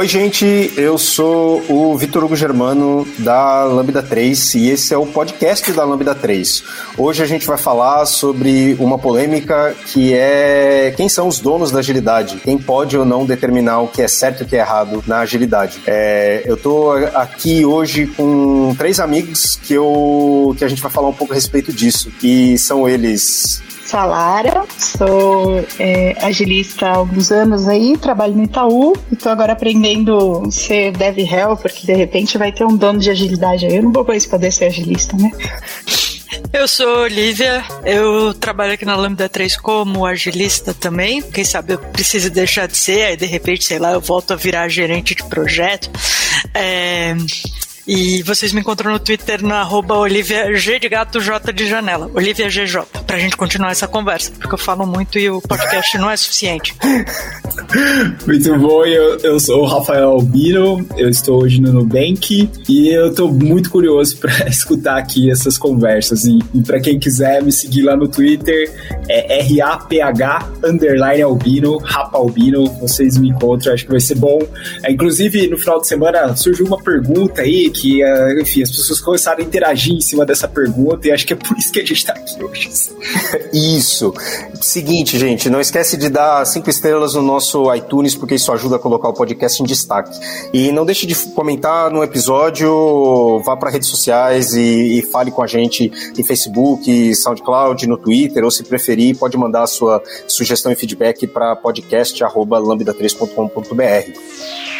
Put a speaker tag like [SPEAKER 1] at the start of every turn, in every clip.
[SPEAKER 1] Oi, gente, eu sou o Vitor Hugo Germano da Lambda 3 e esse é o podcast da Lambda 3. Hoje a gente vai falar sobre uma polêmica que é quem são os donos da agilidade, quem pode ou não determinar o que é certo e o que é errado na agilidade. É, eu tô aqui hoje com três amigos que, eu, que a gente vai falar um pouco a respeito disso, e são eles
[SPEAKER 2] sou a Lara, sou é, agilista há alguns anos aí, trabalho no Itaú e tô agora aprendendo a ser dev hell, porque de repente vai ter um dono de agilidade aí. Eu não vou mais poder ser agilista, né?
[SPEAKER 3] Eu sou Olivia, eu trabalho aqui na Lambda 3 como agilista também. Quem sabe eu preciso deixar de ser, aí de repente, sei lá, eu volto a virar gerente de projeto. É, e vocês me encontram no Twitter na arroba Olivia G de gato J de janela. Olivia GJ, pra gente continuar essa conversa, porque eu falo muito e o podcast não é suficiente.
[SPEAKER 4] Muito bom, eu, eu sou o Rafael Albino, eu estou hoje no Nubank e eu estou muito curioso para escutar aqui essas conversas. E, e para quem quiser me seguir lá no Twitter, é RAPH underline Albino, Rapa Albino, vocês me encontram, acho que vai ser bom. É, inclusive, no final de semana surgiu uma pergunta aí que, uh, enfim, as pessoas começaram a interagir em cima dessa pergunta e acho que é por isso que a gente está aqui hoje.
[SPEAKER 1] Isso. Seguinte, gente, não esquece de dar cinco estrelas no nosso iTunes, porque isso ajuda a colocar o podcast em destaque. E não deixe de comentar no episódio, vá para redes sociais e, e, fale com a gente em Facebook, SoundCloud, no Twitter, ou se preferir, pode mandar a sua sugestão e feedback para podcast.lambda3.com.br.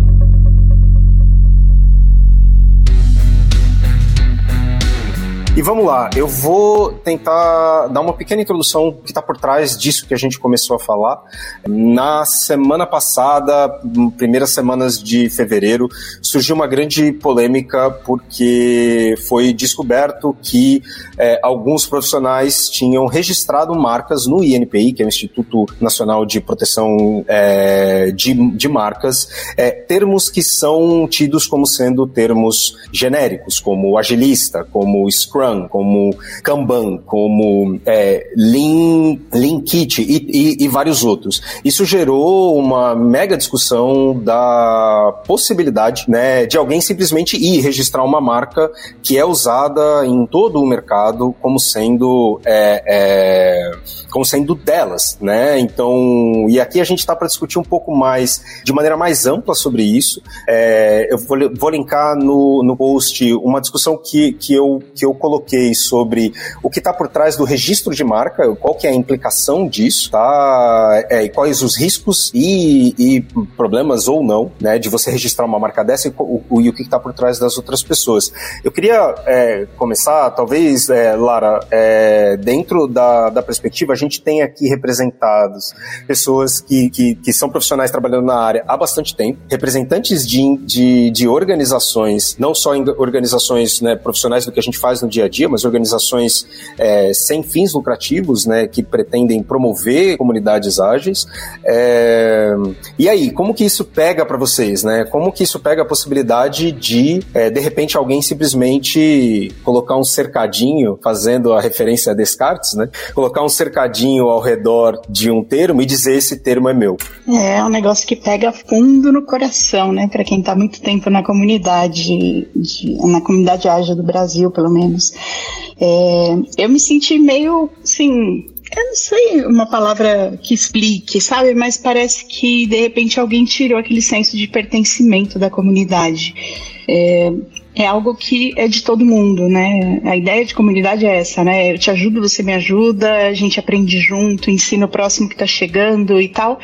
[SPEAKER 1] E vamos lá, eu vou tentar dar uma pequena introdução que está por trás disso que a gente começou a falar. Na semana passada, primeiras semanas de fevereiro, surgiu uma grande polêmica porque foi descoberto que é, alguns profissionais tinham registrado marcas no INPI, que é o Instituto Nacional de Proteção é, de, de Marcas, é, termos que são tidos como sendo termos genéricos, como agilista, como Scrum Como Kanban, como é, Lean, Lean Kit e, e, e vários outros. Isso gerou uma mega discussão da possibilidade né, de alguém simplesmente ir registrar uma marca que é usada em todo o mercado como sendo é, é, como sendo delas, né? Então, e aqui a gente está para discutir um pouco mais, de maneira mais ampla sobre isso. É, eu vou, vou linkar no, no post uma discussão que, que, eu, que eu coloquei sobre o que está por trás do registro de marca, qual que é a implicação disso, tá? É, e quais os riscos e, e, problemas ou não, né, de você registrar uma marca dessa e o, o, e o que está por trás das outras pessoas. Eu queria é, começar, talvez, é, Lara, é, dentro da, da perspectiva, a gente tem aqui representados pessoas que, que, que são profissionais trabalhando na área há bastante tempo, representantes de, de, de organizações, não só organizações né, profissionais do que a gente faz no dia a dia, mas organizações é, sem fins lucrativos, né, que pretendem promover comunidades ágeis. É, e aí, como que isso pega para vocês, né? Como que isso pega a possibilidade de, é, de repente, alguém simplesmente colocar um cercadinho, fazendo a referência a Descartes, né? Colocar um cercadinho ao redor de um termo e dizer esse termo é meu.
[SPEAKER 2] É, é um negócio que pega fundo no coração, né? Para quem está muito tempo na comunidade, de, na comunidade ágil do Brasil, pelo menos. É, eu me senti meio, assim, eu não sei uma palavra que explique, sabe? Mas parece que de repente alguém tirou aquele senso de pertencimento da comunidade. É, é algo que é de todo mundo, né? A ideia de comunidade é essa, né? Eu te ajudo, você me ajuda, a gente aprende junto, ensina o próximo que tá chegando e tal.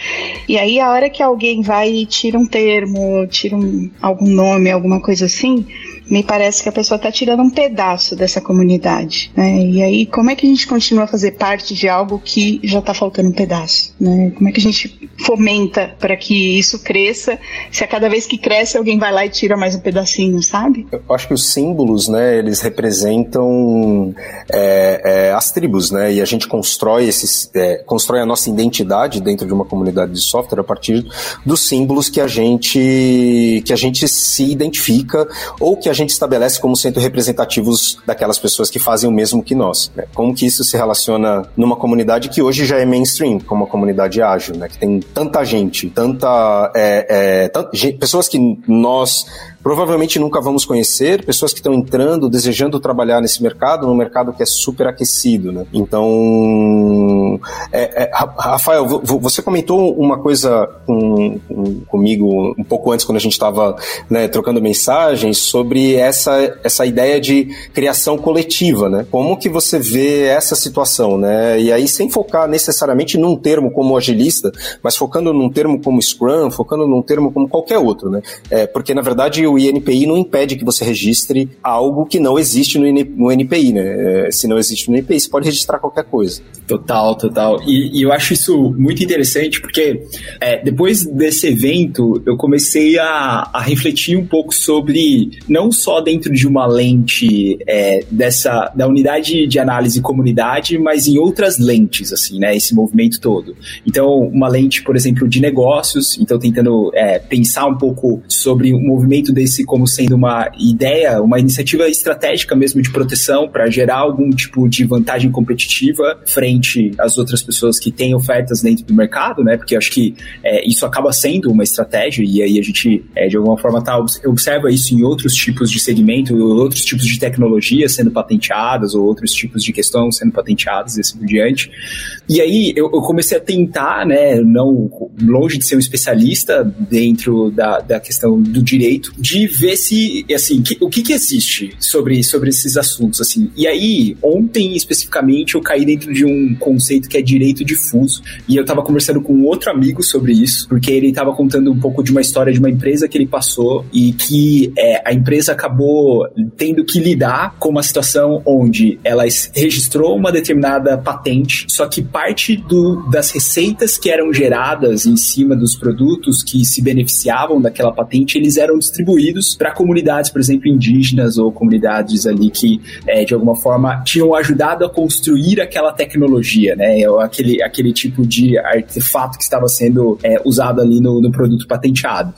[SPEAKER 2] E aí, a hora que alguém vai e tira um termo, tira um, algum nome, alguma coisa assim, me parece que a pessoa está tirando um pedaço dessa comunidade. Né? E aí, como é que a gente continua a fazer parte de algo que já está faltando um pedaço? Né? Como é que a gente fomenta para que isso cresça, se a cada vez que cresce alguém vai lá e tira mais um pedacinho, sabe?
[SPEAKER 1] Eu acho que os símbolos, né, eles representam é, é, as tribos, né, e a gente constrói esses, é, constrói a nossa identidade dentro de uma comunidade de software a partir dos símbolos que a gente que a gente se identifica ou que a gente estabelece como sendo representativos daquelas pessoas que fazem o mesmo que nós. Né? Como que isso se relaciona numa comunidade que hoje já é mainstream, como a comunidade ágil, né, que tem tanta gente, tanta, é, é, pessoas que nós provavelmente nunca vamos conhecer, pessoas que estão entrando, desejando trabalhar nesse mercado, num mercado que é super aquecido, né? Então, é, é, Rafael, você comentou uma coisa com, com, comigo um pouco antes, quando a gente estava né, trocando mensagens, sobre essa, essa ideia de criação coletiva, né? Como que você vê essa situação, né? E aí, sem focar necessariamente num termo como agilista, mas focando num termo como Scrum, focando num termo como qualquer outro, né? É, porque, na verdade, o INPI não impede que você registre algo que não existe no, no NPI, né? É, se não existe no NPI, você pode registrar qualquer coisa.
[SPEAKER 4] Total, total. E, e eu acho isso muito interessante porque é, depois desse evento eu comecei a, a, refletir um pouco sobre não só dentro de uma lente é, dessa da unidade de análise comunidade, mas em outras lentes, assim, né? Esse movimento todo. Então, uma lente, por exemplo, de negócios. Então, tentando é, pensar um pouco sobre o movimento desse esse como sendo uma ideia, uma iniciativa estratégica mesmo de proteção para gerar algum tipo de vantagem competitiva frente às outras pessoas que têm ofertas dentro do mercado, né? Porque acho que é, isso acaba sendo uma estratégia e aí a gente, é, de alguma forma, tá, observa isso em outros tipos de segmento, outros tipos de tecnologia sendo patenteadas ou outros tipos de questão sendo patenteadas e assim por diante. E aí eu, eu comecei a tentar, né, não longe de ser um especialista dentro da, da questão do direito, de ver se, assim, que, o que, que existe sobre, sobre esses assuntos, assim. E aí, ontem especificamente, eu caí dentro de um conceito que é direito difuso, e eu tava conversando com outro amigo sobre isso, porque ele tava contando um pouco de uma história de uma empresa que ele passou e que é, a empresa acabou tendo que lidar com uma situação onde ela registrou uma determinada patente, só que parte do, das receitas que eram geradas em cima dos produtos que se beneficiavam daquela patente, eles eram distribuídos para comunidades, por exemplo, indígenas ou comunidades ali que, é, de alguma forma, tinham ajudado a construir aquela tecnologia, né? Ou aquele, aquele tipo de artefato que estava sendo é, usado ali no, no, produto patenteado.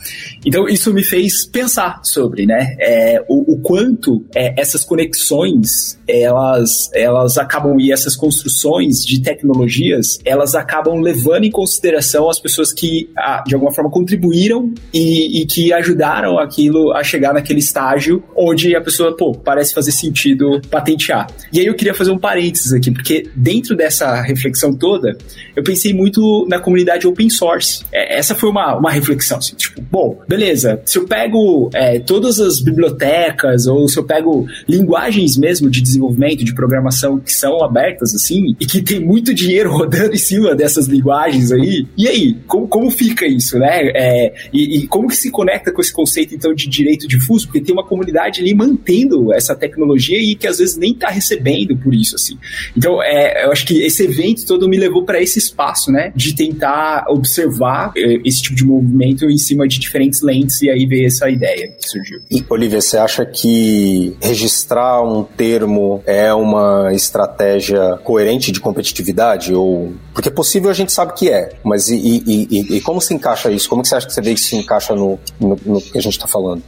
[SPEAKER 4] Então, isso me fez pensar sobre, né? É, o, o, quanto é, essas conexões elas, elas acabam, e essas construções de tecnologias, elas acabam levando em consideração as pessoas que, de alguma forma, contribuíram e, e que ajudaram aquilo aquilo a chegar naquele estágio onde a pessoa, pô, parece fazer sentido patentear. E aí eu queria fazer um parênteses aqui, porque dentro dessa reflexão toda, eu pensei muito na comunidade open source. É, essa foi uma, uma reflexão, assim, tipo, bom, beleza, se eu pego é, todas as bibliotecas ou se eu pego linguagens mesmo de desenvolvimento, de programação que são abertas, assim, e que tem muito dinheiro rodando em cima dessas linguagens aí, e aí, como, como fica isso, né? É, e, e como que se conecta com esse conceito, então, de direito difuso, porque tem uma comunidade ali mantendo essa tecnologia e que às vezes nem está recebendo por isso, assim. Então, é, eu acho que esse evento todo me levou para esse espaço, né, de tentar observar é, esse tipo de movimento em cima de diferentes lentes e aí ver essa ideia que surgiu.
[SPEAKER 1] E, Olivia, você acha que registrar um termo é uma estratégia coerente de competitividade? Ou... Porque possível a gente sabe que é, mas e, e, e, e como se encaixa isso? Como que você acha que você vê que se encaixa no, no, no que a gente está falando? Falando.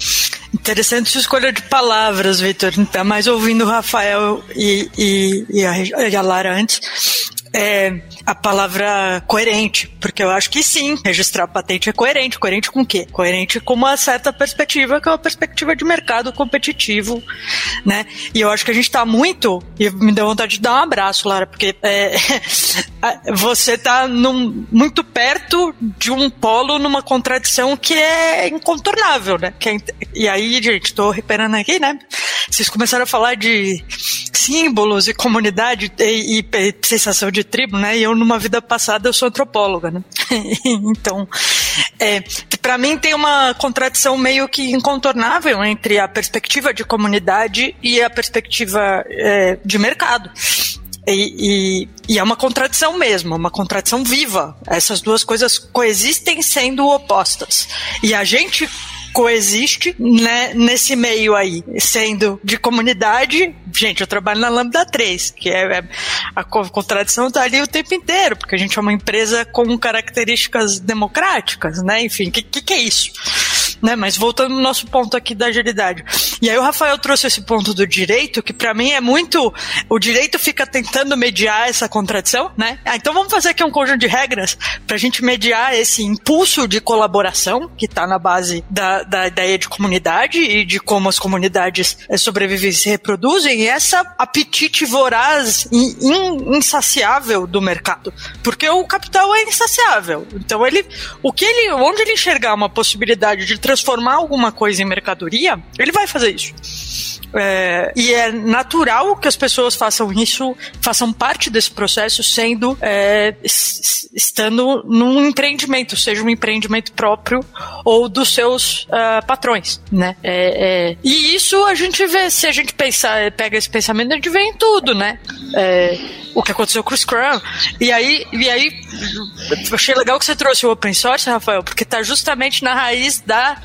[SPEAKER 3] Interessante sua escolha de palavras, Vitor. Ainda mais ouvindo o Rafael e, e, e, a, e a Lara antes é a palavra coerente, porque eu acho que sim, registrar patente é coerente. Coerente com o quê? Coerente com uma certa perspectiva, que é uma perspectiva de mercado competitivo, né? E eu acho que a gente está muito, e me deu vontade de dar um abraço, Lara, porque é, você está muito perto de um polo numa contradição que é incontornável, né? É, e aí, gente, estou reparando aqui, né? Vocês começaram a falar de símbolos e comunidade e, e sensação de tribo, né? E eu, numa vida passada, eu sou antropóloga, né? então, É, para mim tem uma contradição meio que incontornável entre a perspectiva de comunidade e a perspectiva é, de mercado. E, e, e, é uma contradição mesmo, uma contradição viva. Essas duas coisas coexistem sendo opostas. E a gente coexiste né, nesse meio aí, sendo de comunidade. Gente, eu trabalho na Lambda 3, que é, é a contradição tá ali o tempo inteiro, porque a gente é uma empresa com características democráticas, né? Enfim, o que, que, que é isso? Né, mas voltando no nosso ponto aqui da agilidade. E aí o Rafael trouxe esse ponto do direito, que para mim é muito. O direito fica tentando mediar essa contradição, né? Ah, então vamos fazer aqui um conjunto de regras para a gente mediar esse impulso de colaboração que está na base da, da ideia de comunidade e de como as comunidades eh, sobrevivem e se reproduzem, e essa apetite voraz e insaciável do mercado. Porque o capital é insaciável. Então ele. O que ele. Onde ele enxergar uma possibilidade de transformar alguma coisa em mercadoria, ele vai fazer isso. É, e é natural que as pessoas façam isso, façam parte desse processo, sendo é, estando num empreendimento, seja um empreendimento próprio ou dos seus uh, patrões, né? É, é, e isso a gente vê, se a gente pensar, pega esse pensamento, a gente vê em tudo, né? É, o que aconteceu com o Scrum. E aí, e aí, achei legal que você trouxe o open source, Rafael, porque está justamente na raiz da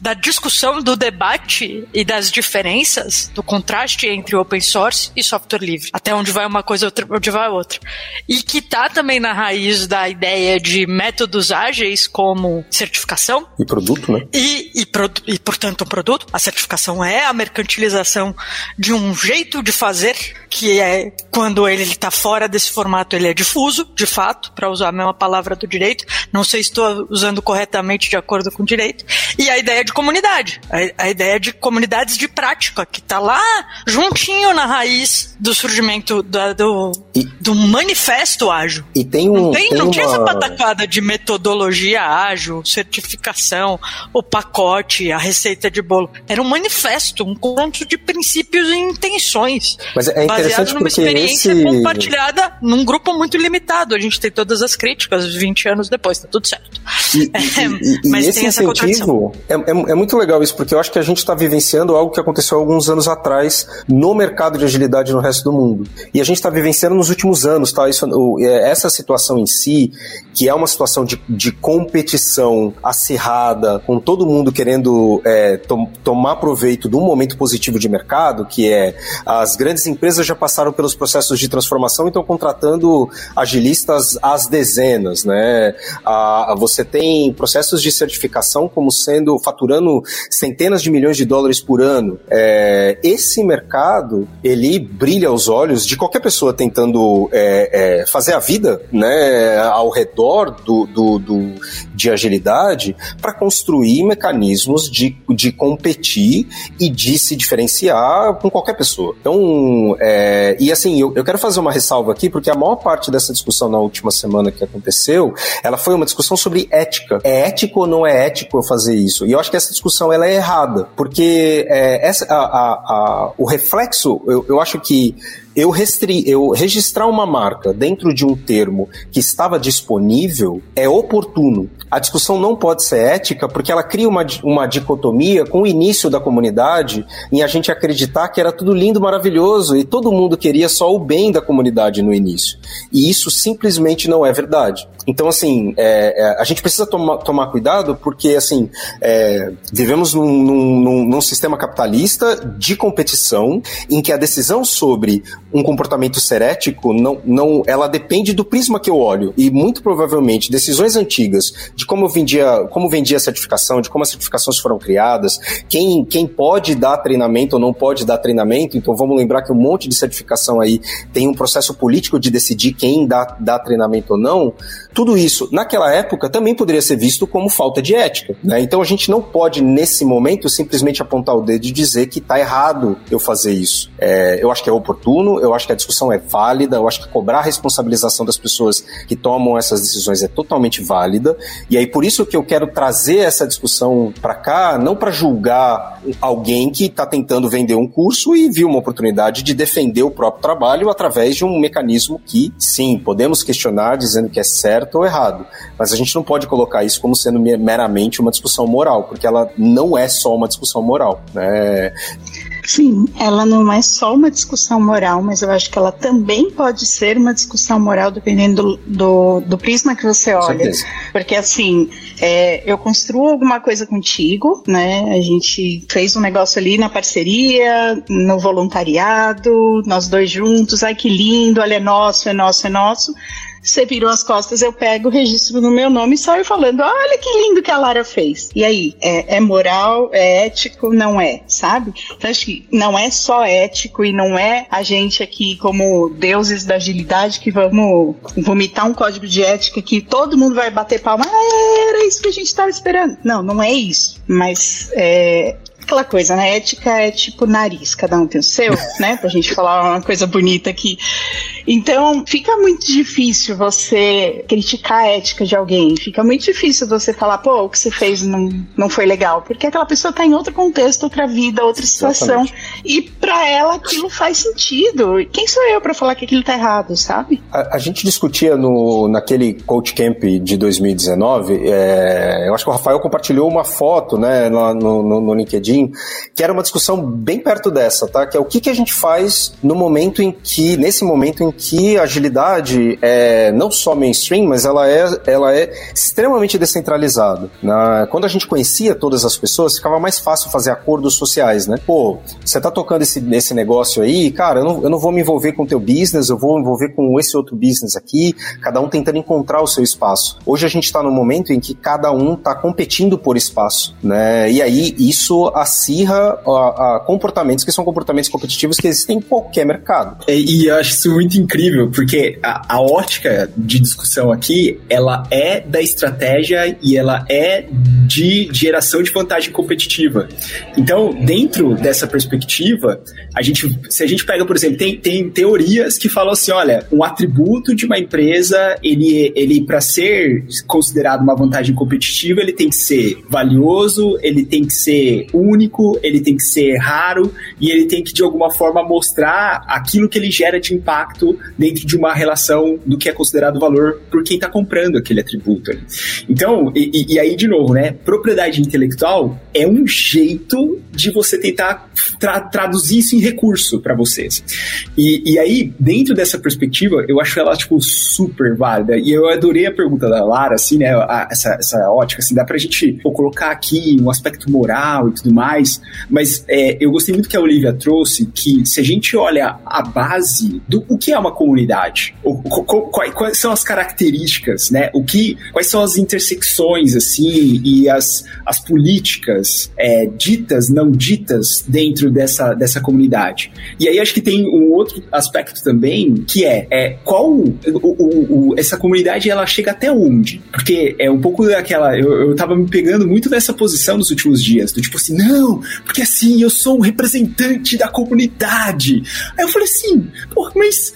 [SPEAKER 3] da discussão, do debate e das diferenças, do contraste entre open source e software livre. Até onde vai uma coisa, onde vai outra. E que está também na raiz da ideia de métodos ágeis como certificação.
[SPEAKER 1] E produto, né?
[SPEAKER 3] E, e, e portanto, um produto. A certificação é a mercantilização de um jeito de fazer que é quando ele está fora desse formato, ele é difuso, de fato, para usar a mesma palavra do direito. Não sei se estou usando corretamente de acordo com o direito. E a ideia de comunidade, a, a ideia de comunidades de prática, que está lá juntinho na raiz do surgimento da, do, e, do manifesto ágil.
[SPEAKER 1] E tem um.
[SPEAKER 3] Não, tem,
[SPEAKER 1] tem
[SPEAKER 3] não
[SPEAKER 1] uma...
[SPEAKER 3] tinha essa patacada de metodologia ágil, certificação, o pacote, a receita de bolo. Era um manifesto, um conjunto de princípios e intenções.
[SPEAKER 1] Mas é interessante
[SPEAKER 3] numa
[SPEAKER 1] porque
[SPEAKER 3] experiência
[SPEAKER 1] esse...
[SPEAKER 3] compartilhada num grupo muito limitado. A gente tem todas as críticas 20 anos depois, tá tudo certo.
[SPEAKER 1] E, e, e, mas esse incentivo é, é, é, muito legal isso, porque eu acho que a gente está vivenciando algo que aconteceu alguns anos atrás no mercado de agilidade no resto do mundo. E a gente está vivenciando nos últimos anos, tá? Isso, é, essa situação em si, que é uma situação de, de competição acirrada, com todo mundo querendo é, to, tomar proveito de um momento positivo de mercado, que é as grandes empresas já passaram pelos processos de transformação e estão contratando agilistas às dezenas, né? A, você tem processos de certificação como sendo faturando centenas de milhões de dólares por ano. É, esse mercado ele brilha aos olhos de qualquer pessoa tentando é, é, fazer a vida, né, ao redor do, do, do de agilidade para construir mecanismos de, de competir e de se diferenciar com qualquer pessoa. Então, é, e assim, eu, eu quero fazer uma ressalva aqui, porque a maior parte dessa discussão na última semana que aconteceu, ela foi uma discussão sobre ética. É ético ou não é ético eu fazer isso? E eu acho que essa discussão ela é errada, porque é, essa, a, a, a, o reflexo, eu, eu acho que eu, restri eu registrar uma marca dentro de um termo que estava disponível é oportuno. A discussão não pode ser ética porque ela cria uma, uma dicotomia com o início da comunidade em a gente acreditar que era tudo lindo, maravilhoso e todo mundo queria só o bem da comunidade no início. E isso simplesmente não é verdade. Então, assim, é, é, a gente precisa toma, tomar cuidado porque, assim, é, vivemos num, num, num, sistema capitalista de competição em que a decisão sobre um comportamento ser ético não, não, ela depende do prisma que eu olho e muito provavelmente decisões antigas de como vendia, como vendia a certificação, de como as certificações foram criadas, quem, quem pode dar treinamento ou não pode dar treinamento. Então, vamos lembrar que um monte de certificação aí tem um processo político de decidir quem dá, dá treinamento ou não. Tudo isso, naquela época, também poderia ser visto como falta de ética. Né? Então a gente não pode, nesse momento, simplesmente apontar o dedo e dizer que está errado eu fazer isso. É, eu acho que é oportuno, Eu acho que a discussão é válida, eu acho que cobrar a responsabilização das pessoas que tomam essas decisões é totalmente válida. E aí, por isso que eu quero trazer essa discussão para cá, não para julgar alguém que está tentando vender um curso e viu uma oportunidade de defender o próprio trabalho através de um mecanismo que, sim, podemos questionar dizendo que é certo ou errado, mas a gente não pode colocar isso como sendo meramente uma discussão moral, porque ela não é só uma discussão moral. Né?
[SPEAKER 2] Sim, ela não é só uma discussão moral, mas eu acho que ela também pode ser uma discussão moral dependendo do, do, do prisma que você olha. Porque assim, é, eu construo alguma coisa contigo, né? A gente fez um negócio ali na parceria, no voluntariado, nós dois juntos, ai que lindo, olha, é nosso, é nosso, é nosso você virou as costas, eu pego o registro no meu nome e saio falando: olha que lindo que a Lara fez. E aí, é, é moral, é ético, não é, sabe? Então acho que não é só ético e não é a gente aqui, como deuses da agilidade, que vamos vomitar um código de ética que todo mundo vai bater palma. Ah, era isso que a gente estava esperando. Não, não é isso. Mas é, aquela coisa, né? Ética é tipo nariz, cada um tem o seu, né? Pra gente falar uma coisa bonita aqui. Então, fica muito difícil você criticar a ética de alguém. Fica muito difícil você falar, pô, o que você fez não, não foi legal. Porque aquela pessoa tá em outro contexto, outra vida, outra situação. Exatamente. E para ela aquilo faz sentido. Quem sou eu para falar que aquilo tá errado, sabe?
[SPEAKER 1] A, a, gente discutia no, naquele Coach Camp de 2019, é, eu acho que o Rafael compartilhou uma foto, né, no, no, no LinkedIn que era uma discussão bem perto dessa, tá? Que é o que, que a gente faz no momento em que, nesse momento em que a agilidade é não só mainstream, mas ela é, ela é extremamente descentralizada. Na, quando a gente conhecia todas as pessoas, ficava mais fácil fazer acordos sociais, né? Pô, você tá tocando esse, esse negócio aí, cara, eu não, eu não vou me envolver com o teu business, eu vou me envolver com esse outro business aqui, cada um tentando encontrar o seu espaço. Hoje a gente está no momento em que cada um está competindo por espaço, né? E aí isso acirra a, a, comportamentos que são comportamentos competitivos que existem em qualquer mercado.
[SPEAKER 4] E, e eu acho isso muito incrível, porque a, a ótica de discussão aqui, ela é da estratégia e ela é de geração de vantagem competitiva. Então, dentro dessa perspectiva, a gente, se a gente pega, por exemplo, tem, tem teorias que falam assim, olha, um atributo de uma empresa, ele, ele para ser considerado uma vantagem competitiva, ele tem que ser valioso, ele tem que ser único, ele tem que ser raro e ele tem que de alguma forma mostrar aquilo que ele gera de impacto dentro de uma relação do que é considerado valor por quem está comprando aquele atributo. Então, e, e, aí de novo, né? Propriedade intelectual é um jeito de você tentar tra traduzir isso em recurso para vocês. E, e aí, dentro dessa perspectiva, eu acho ela tipo super válida. E eu adorei a pergunta da Lara, assim, né? A, essa, essa ótica, assim, dá pra gente pô, colocar aqui um aspecto moral e tudo mais, mas é, eu gostei muito que a Olivia trouxe que se a gente olha a base do o que é uma comunidade, o, o, quais, quais, são as características, né? O que, quais são as intersecções assim e as, as políticas é, ditas, não ditas dentro dessa, dessa comunidade. E aí acho que tem um outro aspecto também que é, é qual o, o, essa comunidade ela chega até onde? Porque é um pouco daquela eu, eu tava me pegando muito dessa posição nos últimos dias, do tipo assim, não, porque assim, eu sou um representante da comunidade. Aí eu falei assim, mas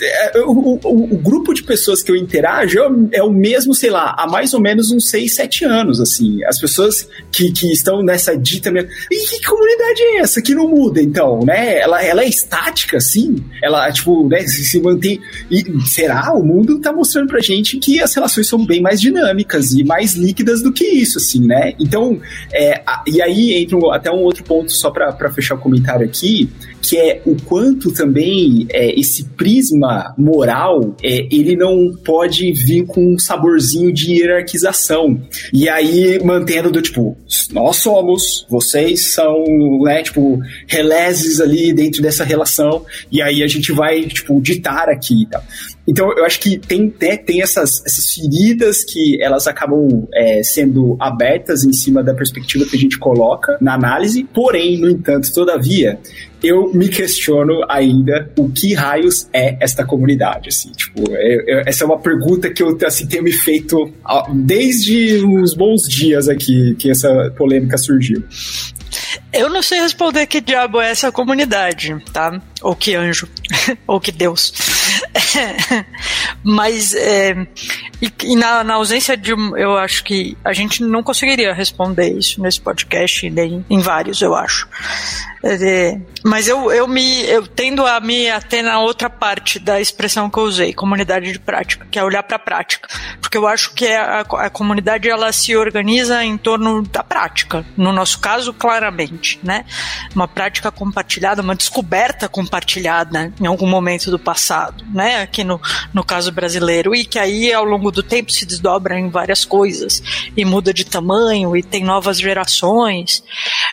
[SPEAKER 4] é, é, o, o, o, grupo de pessoas que eu interajo é, é o mesmo, sei lá, há mais ou menos uns 6, 7 anos, assim. As pessoas que, que estão nessa dita... E que comunidade é essa que não muda, então, né? Ela, ela é estática, assim? Ela, tipo, né, se, se mantém... E será? O mundo tá mostrando pra gente que as relações são bem mais dinâmicas e mais líquidas do que isso, assim, né? Então, é, e aí até um outro ponto, só para fechar o comentário aqui, que é o quanto também é, esse prisma moral é, ele não pode vir com um saborzinho de hierarquização. E aí mantendo do tipo, nós somos, vocês são, né, tipo, releses ali dentro dessa relação, e aí a gente vai, tipo, ditar aqui e tal. Então, eu acho que tem, né, tem essas, essas feridas que elas acabam é, sendo abertas em cima da perspectiva que a gente coloca na análise, porém, no entanto, todavia, eu me questiono ainda o que raios é esta comunidade, assim, tipo, eu, eu, essa é uma pergunta que eu, assim, tenho me feito desde uns bons dias aqui que essa polêmica surgiu.
[SPEAKER 3] Eu não sei responder que diabo é essa comunidade, tá? Ou que anjo, ou que Deus. Mas, é, e, e na, na, ausência de. Eu acho que a gente não conseguiria responder isso nesse podcast, nem em vários, eu acho. É, mas eu, eu me eu tendo a me ater na outra parte da expressão que eu usei, comunidade de prática, que é olhar para a prática, porque eu acho que a, a comunidade ela se organiza em torno da prática, no nosso caso claramente, né? Uma prática compartilhada, uma descoberta compartilhada em algum momento do passado, né? Aqui no, no caso brasileiro e que aí ao longo do tempo se desdobra em várias coisas e muda de tamanho e tem novas gerações.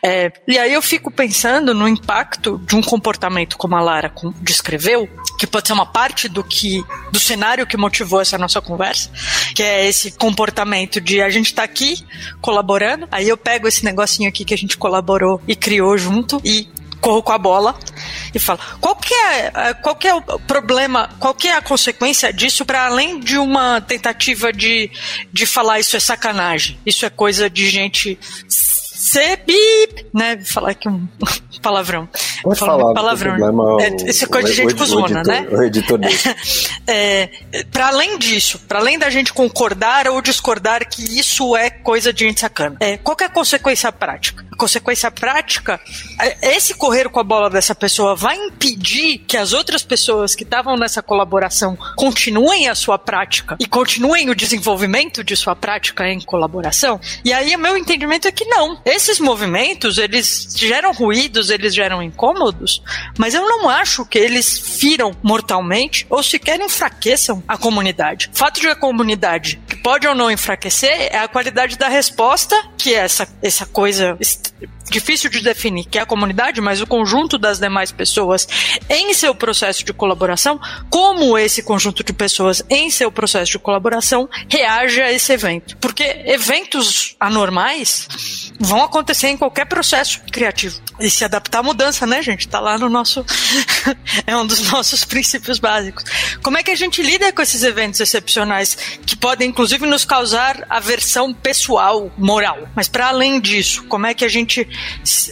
[SPEAKER 3] É, e aí eu fico pensando no impacto de um comportamento como a Lara descreveu, que pode ser uma parte do que do cenário que motivou essa nossa conversa, que é esse comportamento de a gente tá aqui colaborando, aí eu pego esse negocinho aqui que a gente colaborou e criou junto e corro com a bola e falo qual que é, é qual que é o problema, qual que é a consequência disso para além de uma tentativa de, de falar isso é sacanagem, isso é coisa de gente ser bip, né? Falar aqui um palavrão.
[SPEAKER 1] Pode falar.
[SPEAKER 3] Palavrão. É, esse é coisa de gente cuzona, né?
[SPEAKER 1] O editor dele.
[SPEAKER 3] é, para além disso, para além da gente concordar ou discordar que isso é coisa de gente sacana, é, qual é a consequência prática? A consequência prática, é, esse correr com a bola dessa pessoa vai impedir que as outras pessoas que estavam nessa colaboração continuem a sua prática e continuem o desenvolvimento de sua prática em colaboração? E aí, o meu entendimento é que não. Esses movimentos, eles geram ruídos, eles geram incômodos, mas eu não acho que eles firam mortalmente ou sequer enfraqueçam a comunidade. Fato de a comunidade que pode ou não enfraquecer é a qualidade da resposta, que é essa, essa coisa difícil de definir, que é a comunidade, mas o conjunto das demais pessoas em seu processo de colaboração, como esse conjunto de pessoas em seu processo de colaboração reage a esse evento. Porque eventos anormais vão acontecer em qualquer processo criativo. E se adaptar à mudança, né, gente? Tá lá no nosso. é um dos nossos princípios básicos. Como é que a gente lida com esses eventos excepcionais que podem, inclusive, nos causar aversão pessoal, moral? Mas, para além disso, como é que a gente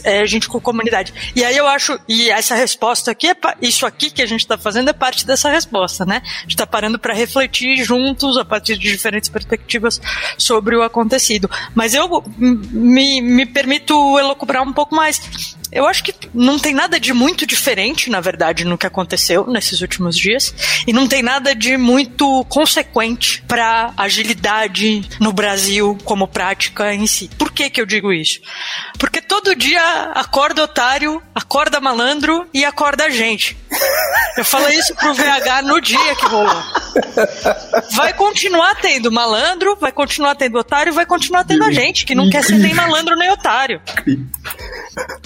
[SPEAKER 3] é, a gente com comunidade. E aí eu acho, e essa resposta aqui, é, isso aqui que a gente está fazendo é parte dessa resposta, né? A gente está parando para refletir juntos, a partir de diferentes perspectivas, sobre o acontecido. Mas eu me, me permito elocubrar um pouco mais eu acho que não tem nada de muito diferente, na verdade, no que aconteceu nesses últimos dias. E não tem nada de muito consequente para agilidade no Brasil como prática em si. Por que, que eu digo isso? Porque todo dia acorda otário, acorda malandro e acorda gente. Eu falei isso pro VH no dia que rolou. Vai continuar tendo malandro, vai continuar tendo otário, vai continuar tendo a gente, que não quer ser nem malandro nem otário.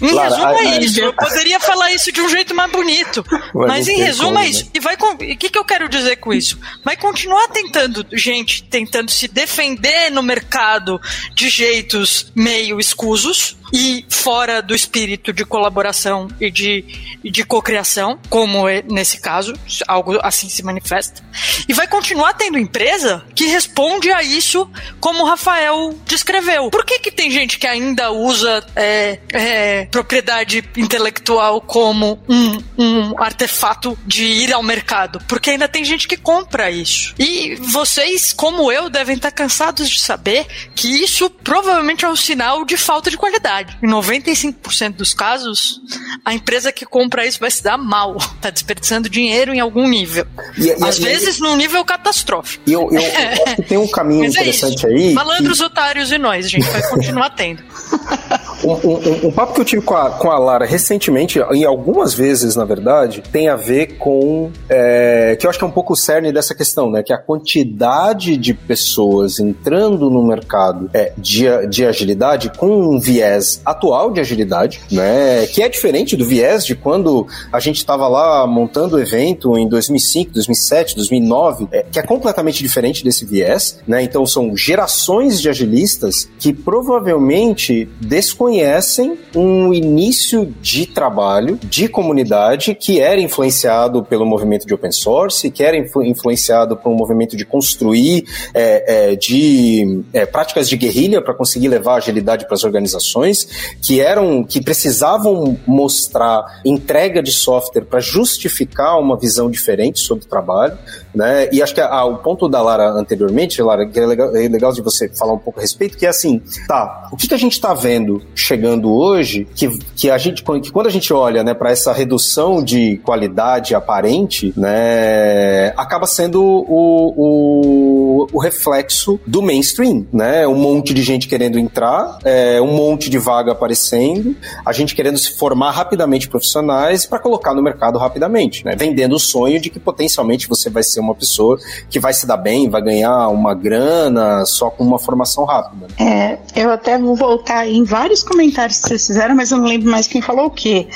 [SPEAKER 3] Em resumo é isso. Eu poderia falar isso de um jeito mais bonito. Mas, mas em resumo como, é isso. Né? E vai o que, que eu quero dizer com isso? Vai continuar tentando, gente, tentando se defender no mercado de jeitos meio escusos e fora do espírito de colaboração e de, de cocriação, como é nesse caso, algo assim se manifesta. E vai continuar tendo empresa que responde a isso como o Rafael descreveu. Por que, que tem gente que ainda usa é, é, propriedade intelectual como um, um artefato de ir ao mercado? Porque ainda tem gente que compra isso. E vocês, como eu, devem estar cansados de saber que isso provavelmente é um sinal de falta de qualidade. Em 95% dos casos, a empresa que compra isso vai se dar mal. Tá desperdiçando dinheiro em algum nível. E, e, Às e, vezes num nível catastrófico.
[SPEAKER 1] E eu, eu, eu acho que tem um caminho é interessante é aí.
[SPEAKER 3] Malandros, que... otários e nós, a gente vai continuar tendo.
[SPEAKER 1] Um, um, um, papo que eu tive com a, com a Lara recentemente, e algumas vezes, na verdade, tem a ver com. É, que eu acho que é um pouco o cerne dessa questão, né? Que a quantidade de pessoas entrando no mercado é, de, de agilidade com um viés atual de agilidade, né? Que é diferente do viés de quando a gente estava lá montando o evento em 2005, 2007, 2009, é, que é completamente diferente desse viés, né? Então são gerações de agilistas que provavelmente desconhecem um início de trabalho, de comunidade, que era influenciado pelo movimento de open source, que era influ influenciado por um movimento de construir é, é, de é, práticas de guerrilha para conseguir levar agilidade para as organizações, que eram que precisavam mostrar entrega de software para justificar uma visão diferente sobre o trabalho, né? E acho que a, o ponto da Lara anteriormente, Lara, que é legal, é legal de você falar um pouco a respeito, que é assim, tá, o que, que a gente está vendo chegando hoje, que, que a gente, que quando a gente olha, né, para essa redução de qualidade aparente, né, acaba sendo o, o, o, reflexo do mainstream, né? Um monte de gente querendo entrar, é, um monte de vaga aparecendo, a gente querendo se formar rapidamente profissionais para colocar no mercado rapidamente, né? Vendendo o sonho de que potencialmente você vai ser uma pessoa que vai se dar bem, vai ganhar uma grana só com uma formação rápida.
[SPEAKER 2] É, eu até vou voltar em vários comentários que vocês fizeram, mas eu não lembro mais quem falou o quê.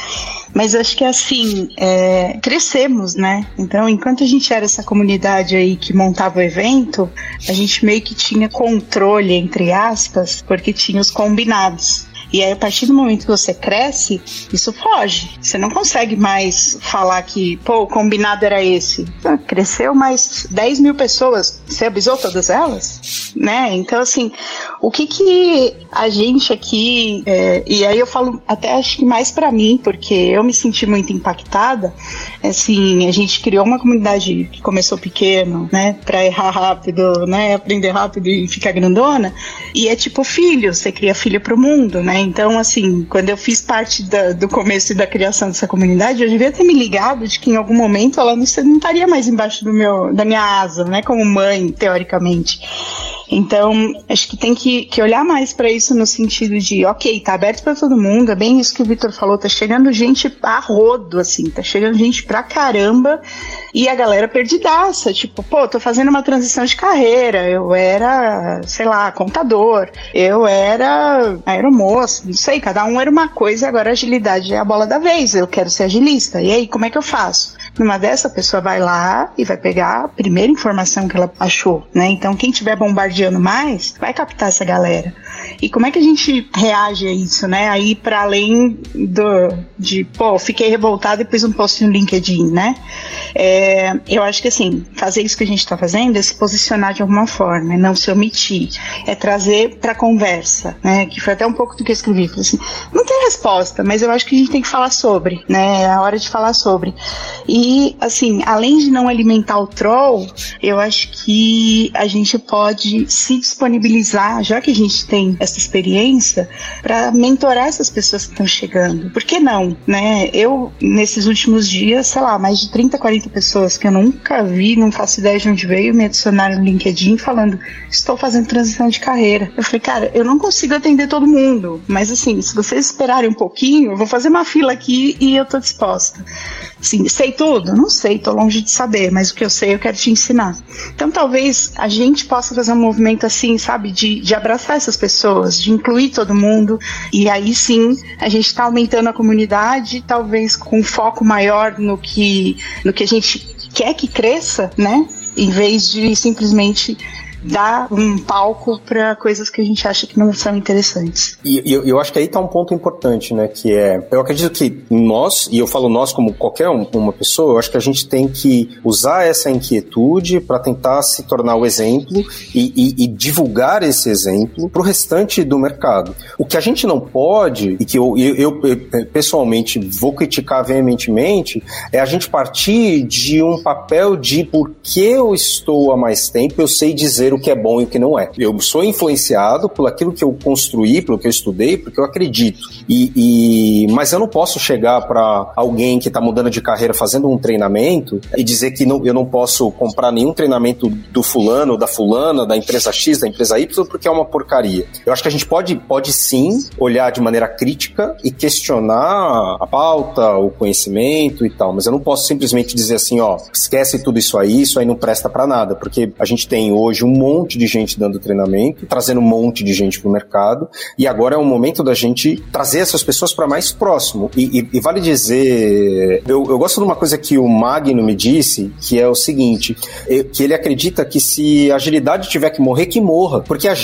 [SPEAKER 2] Mas acho que assim, é, crescemos, né? Então, enquanto a gente era essa comunidade aí que montava o evento, a gente meio que tinha controle, entre aspas, porque tinha os combinados. E aí, a partir do momento que você cresce, isso foge. Você não consegue mais falar que, pô, o combinado era esse. Cresceu mais 10 mil pessoas. Você avisou todas elas? Né? Então, assim, o que que a gente aqui, é, e aí eu falo até acho que mais para mim, porque eu me senti muito impactada, assim, a gente criou uma comunidade que começou pequeno, né, para errar rápido, né, aprender rápido e ficar grandona, e é tipo filho, você cria filho pro mundo, né, então, assim, quando eu fiz parte da, do começo e da criação dessa comunidade, eu devia ter me ligado de que em algum momento ela não, não estaria mais embaixo do meu, da minha asa, né? Como mãe, teoricamente. Então, acho que tem que, que olhar mais para isso no sentido de, ok, tá aberto para todo mundo, é bem isso que o Vitor falou, tá chegando gente a rodo, assim, tá chegando gente pra caramba e a galera perdidaça, tipo, pô, tô fazendo uma transição de carreira, eu era, sei lá, contador, eu era aeromoça, não sei, cada um era uma coisa, agora agilidade é a bola da vez, eu quero ser agilista, e aí, como é que eu faço? Numa dessa, a pessoa vai lá e vai pegar a primeira informação que ela achou, né? Então, quem tiver bombardeando mais, vai captar essa galera. E como é que a gente reage a isso, né? Aí, para além do, de, pô, fiquei revoltado e pus um post no LinkedIn, né? É, eu acho que, assim, fazer isso que a gente está fazendo é se posicionar de alguma forma, é não se omitir, é trazer para conversa, né? Que foi até um pouco do que eu escrevi. Falei assim, não tem resposta, mas eu acho que a gente tem que falar sobre, né? É a hora de falar sobre. E assim, além de não alimentar o troll, eu acho que a gente pode se disponibilizar, já que a gente tem essa experiência, para mentorar essas pessoas que estão chegando. Por que não, né? Eu, nesses últimos dias, sei lá, mais de 30, 40 pessoas que eu nunca vi, não faço ideia de onde veio, me adicionaram no LinkedIn falando: estou fazendo transição de carreira. Eu falei, cara, eu não consigo atender todo mundo, mas assim, se vocês esperarem um pouquinho, eu vou fazer uma fila aqui e eu tô disposta. Assim, sei tudo? Não sei, tô longe de saber, mas o que eu sei eu quero te ensinar. Então talvez a gente possa fazer um movimento assim, sabe, de, de abraçar essas pessoas, de incluir todo mundo, e aí sim a gente está aumentando a comunidade, talvez com foco maior no que, no que a gente quer que cresça, né? Em vez de simplesmente dar um palco para coisas que a gente acha que não são interessantes.
[SPEAKER 1] E eu, eu acho que aí está um ponto importante, né? Que é, eu acredito que nós, e eu falo nós como qualquer um, uma pessoa, eu acho que a gente tem que usar essa inquietude para tentar se tornar o exemplo e, e, e divulgar esse exemplo para o restante do mercado. O que a gente não pode, e que eu, eu, eu pessoalmente vou criticar veementemente, é a gente partir de um papel de porque eu estou há mais tempo, eu sei dizer o que é bom e o que não é. Eu sou influenciado por aquilo que eu construí, pelo que eu estudei, porque eu acredito. E, e mas eu não posso chegar para alguém que está mudando de carreira fazendo um treinamento e dizer que não, eu não posso comprar nenhum treinamento do fulano, da fulana, da empresa X, da empresa Y, porque é uma porcaria. Eu acho que a gente pode, pode sim olhar de maneira crítica e questionar a pauta, o conhecimento e tal, mas eu não posso simplesmente dizer assim, ó, esquece tudo isso aí, isso aí não presta para nada, porque a gente tem hoje um monte de gente dando treinamento, trazendo um monte de gente para o mercado, e agora é o momento da gente trazer essas pessoas para mais próximo. E, e, e vale dizer, eu, eu, gosto de uma coisa que o Magno me disse, que é o seguinte, que ele acredita que se a agilidade tiver que morrer, que morra, porque a,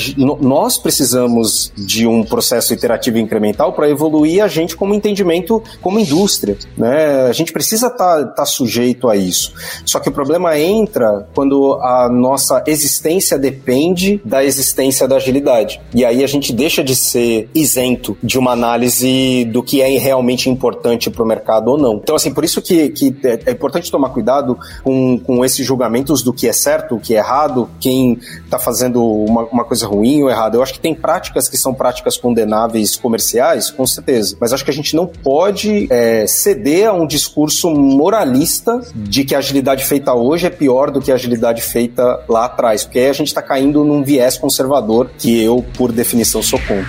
[SPEAKER 1] nós precisamos de um processo iterativo incremental para evoluir a gente como entendimento, como indústria, né? A gente precisa estar tá, tá sujeito a isso. Só que o problema entra quando a nossa existência depende da existência da agilidade. E aí a gente deixa de ser isento de uma análise do que é realmente importante para o mercado ou não. Então, assim, por isso que, que é, é importante tomar cuidado com, com esses julgamentos do que é certo, o que é errado, quem está fazendo uma, uma coisa ruim ou errada. Eu acho que tem práticas que são práticas condenáveis comerciais, com certeza. Mas acho que a gente não pode é, ceder a um discurso moralista de que a agilidade feita hoje é pior do que a agilidade feita lá atrás, porque a gente está caindo num viés conservador que eu, por definição, sou contra.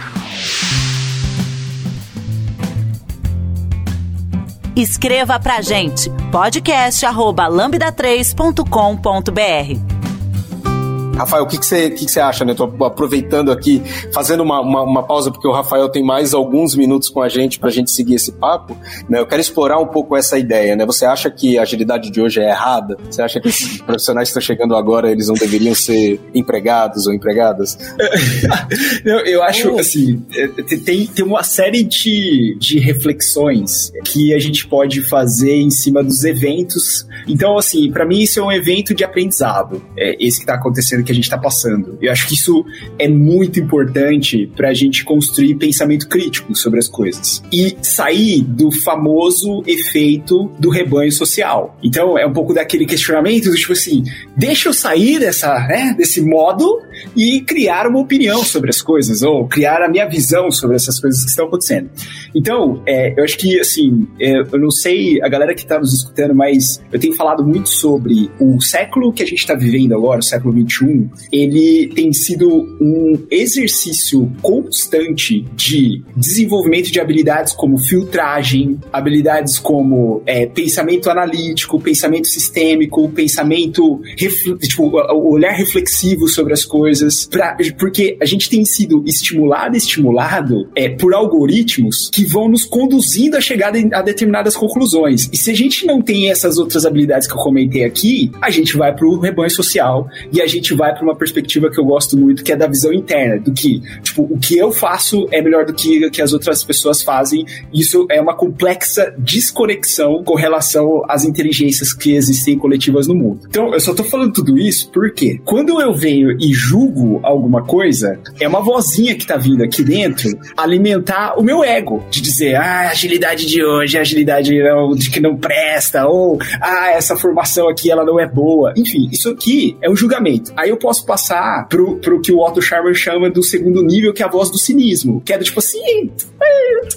[SPEAKER 5] Escreva pra gente podcast@lambda3.com.br.
[SPEAKER 1] Rafael, o que, que, você, que, que você acha, né? Tô aproveitando aqui, fazendo uma, uma, uma, pausa, porque o Rafael tem mais alguns minutos com a gente para a gente seguir esse papo. Né? Eu quero explorar um pouco essa ideia, né? Você acha que a agilidade de hoje é errada? Você acha que esses profissionais que estão chegando agora, eles não deveriam ser empregados ou empregadas?
[SPEAKER 4] eu, eu acho, assim, é, tem, tem uma série de, de reflexões que a gente pode fazer em cima dos eventos. Então, assim, para mim isso é um evento de aprendizado, é esse que está acontecendo que a gente está passando. Eu acho que isso é muito importante para a gente construir pensamento crítico sobre as coisas e sair do famoso efeito do rebanho social. Então é um pouco daquele questionamento do tipo assim, deixa eu sair dessa, né, desse modo e criar uma opinião sobre as coisas ou criar a minha visão sobre essas coisas que estão acontecendo. Então, é, eu acho que assim, é, eu não sei a galera que está nos escutando, mas eu tenho falado muito sobre o século que a gente está vivendo agora, o século 21, ele tem sido um exercício constante de desenvolvimento de habilidades como filtragem, habilidades como é, pensamento analítico, pensamento sistêmico, pensamento, tipo, olhar reflexivo sobre as coisas, pra, porque a gente tem sido estimulado, estimulado é, por algoritmos que vão nos conduzindo a chegar a determinadas conclusões. E se a gente não tem essas outras habilidades que eu comentei aqui, a gente vai para o rebanho social e a gente vai para uma perspectiva que eu gosto muito, que é da visão interna, do que, tipo, o que eu faço é melhor do que, que as outras pessoas fazem. Isso é uma complexa desconexão com relação às inteligências que existem coletivas no mundo. Então, eu só tô falando tudo isso porque quando eu venho e julgo alguma coisa, é uma vozinha que tá vindo aqui dentro alimentar o meu ego, de dizer, ah, agilidade de hoje, agilidade não, de que não presta, ou ah, essa formação aqui ela não é boa. Enfim, isso aqui é um julgamento. Aí eu posso passar pro, pro que o Otto Scharmer chama do segundo nível, que é a voz do cinismo. Que é do tipo assim,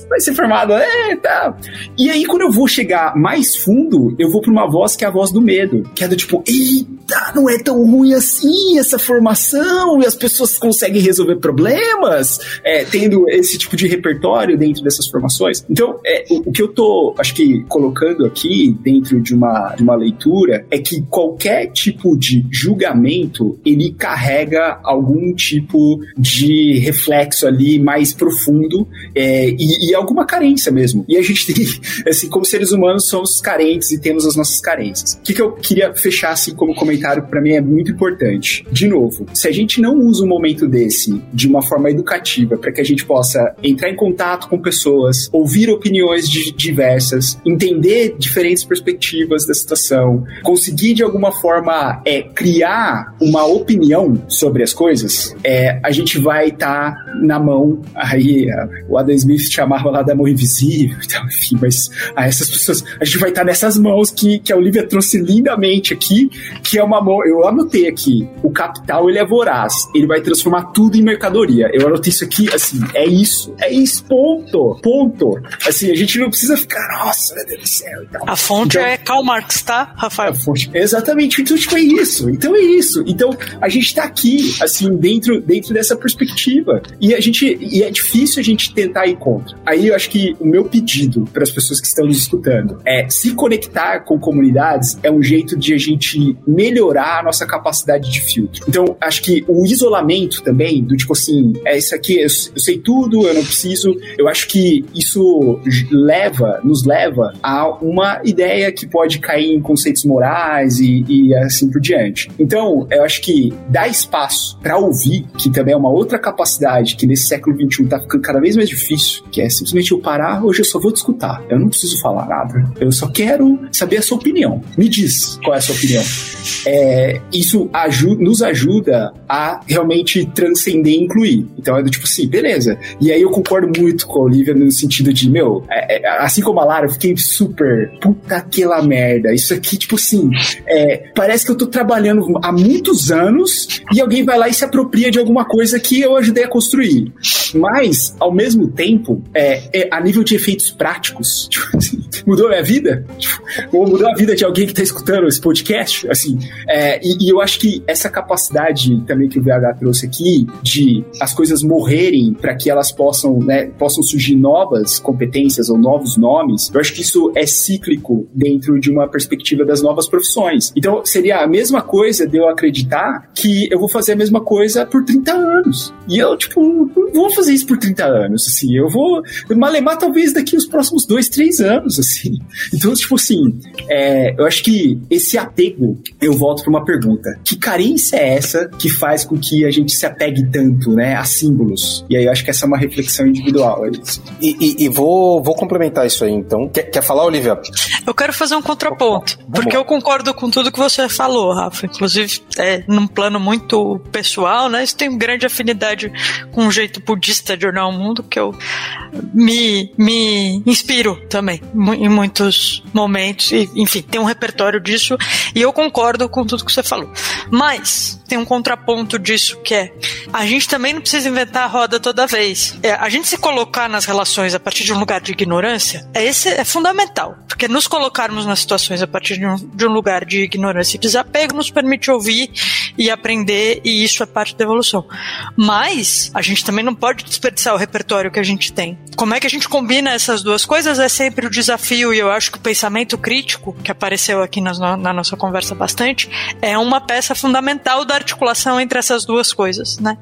[SPEAKER 4] vai ser formado, é, tá. E aí, quando eu vou chegar mais fundo, eu vou pra uma voz que é a voz do medo. Que é do tipo, eita, não é tão ruim assim essa formação, e as pessoas conseguem resolver problemas, é, tendo esse tipo de repertório dentro dessas formações. Então, é, o, o que eu tô, acho que, colocando aqui dentro de uma, de uma leitura é que qualquer tipo de julgamento ele carrega algum tipo de reflexo ali mais profundo é, e, e, alguma carência mesmo. E a gente tem, assim, como seres humanos, somos carentes e temos as nossas carências. O que, que eu queria fechar assim como comentário para mim é muito importante. De novo, se a gente não usa um momento desse de uma forma educativa para que a gente possa entrar em contato com pessoas, ouvir opiniões diversas, entender diferentes perspectivas da situação, conseguir de alguma forma é, criar uma opinião sobre as coisas, é, a gente vai estar tá na mão. Aí o Adam Smith chamava lá da mão invisível, então, enfim, mas a essas pessoas, a gente vai estar tá nessas mãos que, que a Olivia trouxe lindamente aqui, que é uma mão. Eu anotei aqui: o capital ele é voraz, ele vai transformar tudo em mercadoria. Eu anotei isso aqui, assim, é isso, é isso, ponto, ponto. Assim, a gente não precisa ficar, nossa, meu Deus do céu. Então,
[SPEAKER 3] a fonte então, é Karl Marx, tá, Rafael? A
[SPEAKER 4] fonte, exatamente, então, tipo, é isso, então é isso. Então, a gente está aqui, assim, dentro, dentro dessa perspectiva. E a gente e é difícil a gente tentar ir contra. Aí eu acho que o meu pedido para as pessoas que estão nos escutando é se conectar com comunidades é um jeito de a gente melhorar a nossa capacidade de filtro. Então, acho que o isolamento também, do tipo assim, é isso aqui, eu, eu sei tudo, eu não preciso. Eu acho que isso leva, nos leva a uma ideia que pode cair em conceitos morais e, e assim por diante. Então, eu acho que dar espaço para ouvir, que também é uma outra capacidade que nesse século XXI tá ficando cada vez mais difícil, que é simplesmente eu parar, hoje eu só vou te escutar. Eu não preciso falar nada. Eu só quero saber a sua opinião. Me diz qual é a sua opinião. É, isso nos ajuda a realmente transcender e incluir. Então é do tipo assim, beleza. E aí eu concordo muito com a Olivia no sentido de, meu, é, é, assim como a Lara, eu fiquei super puta aquela merda. Isso aqui, tipo assim, é, parece que eu tô trabalhando há muitos anos e alguém vai lá e se apropria de alguma coisa que eu ajudei a construir. Mas, ao mesmo tempo, é, é a nível de efeitos práticos, tipo assim, mudou a minha vida? Tipo, ou mudou a vida de alguém que tá escutando esse podcast? Assim, é, e, e, eu acho que essa capacidade também que o VH trouxe aqui de as coisas morrerem para que elas possam, né, possam surgir novas competências ou novos nomes, eu acho que isso é cíclico dentro de uma perspectiva das novas profissões. Então, seria a mesma coisa de eu acreditar que eu vou fazer a mesma coisa por 30 anos. E eu, tipo, não vou fazer isso por 30 anos, assim. Eu vou malemar talvez daqui os próximos dois, três anos, assim. Então, tipo assim, é, eu acho que esse apego, eu volto para uma pergunta. Que carência é essa que faz com que a gente se apegue tanto, né, a símbolos? E aí eu acho que essa é uma reflexão individual. É
[SPEAKER 1] e, e, e, vou, vou complementar isso aí, então. Quer, quer falar, Olivia?
[SPEAKER 3] Eu quero fazer um contraponto, Vamos porque eu concordo com tudo que você falou, Rafa. Inclusive, é, num plano muito pessoal, né, isso tem grande afinidade com o jeito budista de olhar o mundo, que eu me, me inspiro também em muitos momentos. E, enfim, tem um repertório disso e eu concordo com tudo que você falou. Mas tem um contraponto disso que é a gente também não precisa inventar a roda toda vez. É, a gente se colocar nas relações a partir de um lugar de ignorância é, esse, é fundamental. Porque nos colocarmos nas situações a partir de um, de um lugar de ignorância e desapego nos permite ouvir e aprender, e isso é parte da evolução. Mas a gente também não pode desperdiçar o repertório que a gente tem. Como é que a gente combina essas duas coisas é sempre o desafio, e eu acho que o pensamento crítico, que apareceu aqui na, na nossa conversa bastante, é uma peça fundamental da articulação entre essas duas coisas, né?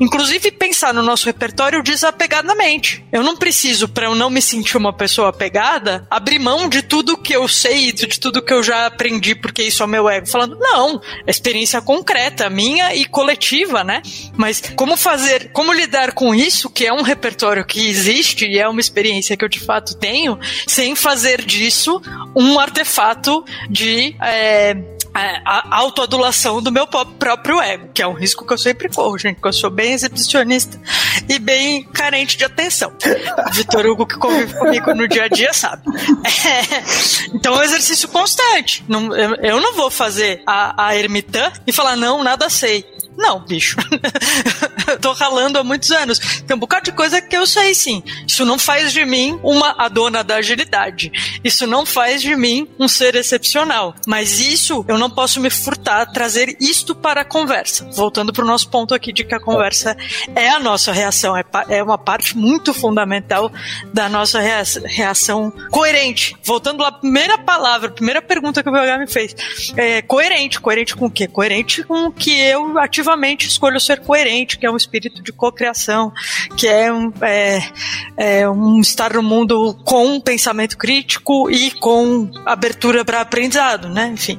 [SPEAKER 3] Inclusive pensar no nosso repertório desapegadamente. Eu não preciso, para eu não me sentir uma pessoa apegada, abrir mão de tudo que eu sei, de tudo que eu já aprendi, porque isso é meu ego. Falando, não, é experiência concreta, minha e coletiva, né? Mas como fazer, como lidar com isso, que é um repertório que existe e é uma experiência que eu de fato tenho, sem fazer disso um artefato de. É, a autoadulação do meu próprio ego, que é um risco que eu sempre corro, gente, porque eu sou bem exibicionista e bem carente de atenção. Vitor Hugo, que convive comigo no dia a dia, sabe. É, então é um exercício constante. Não, eu, eu, não vou fazer a, a ermitã e falar, não, nada sei. Não, bicho. tô ralando há muitos anos. Tem um bocado de coisa que eu sei sim. Isso não faz de mim uma a dona da agilidade. Isso não faz de mim um ser excepcional. Mas isso eu não posso me furtar trazer isto para a conversa. Voltando para o nosso ponto aqui de que a conversa é a nossa reação, é, é uma parte muito fundamental da nossa reação coerente. Voltando à primeira palavra, primeira pergunta que o VH me fez. É, coerente. Coerente com o quê? Coerente com o que eu ativo efetivamente escolho ser coerente, que é um espírito de cocriação, que é um, é, é um estar no mundo com pensamento crítico e com abertura para aprendizado, né? Enfim,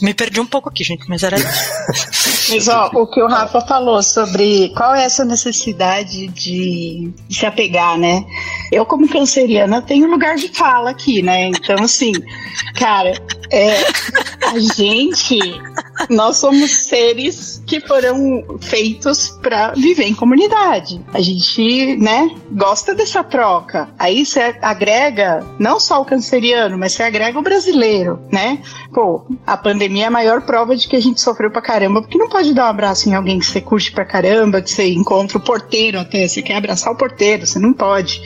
[SPEAKER 3] me perdi um pouco aqui, gente, mas era isso.
[SPEAKER 2] mas ó, o que o Rafa falou sobre qual é essa necessidade de, de se apegar, né? Eu, como canceriana, tenho lugar de fala aqui, né? Então, assim, cara, é, a gente, nós somos seres que foram feitos para viver em comunidade. A gente, né, gosta dessa troca. Aí você agrega não só o canceriano, mas você agrega o brasileiro, né? Pô, a pandemia é a maior prova de que a gente sofreu pra caramba, porque não pode dar um abraço em alguém que você curte pra caramba, que você encontra o porteiro até, você quer abraçar o porteiro, você não pode.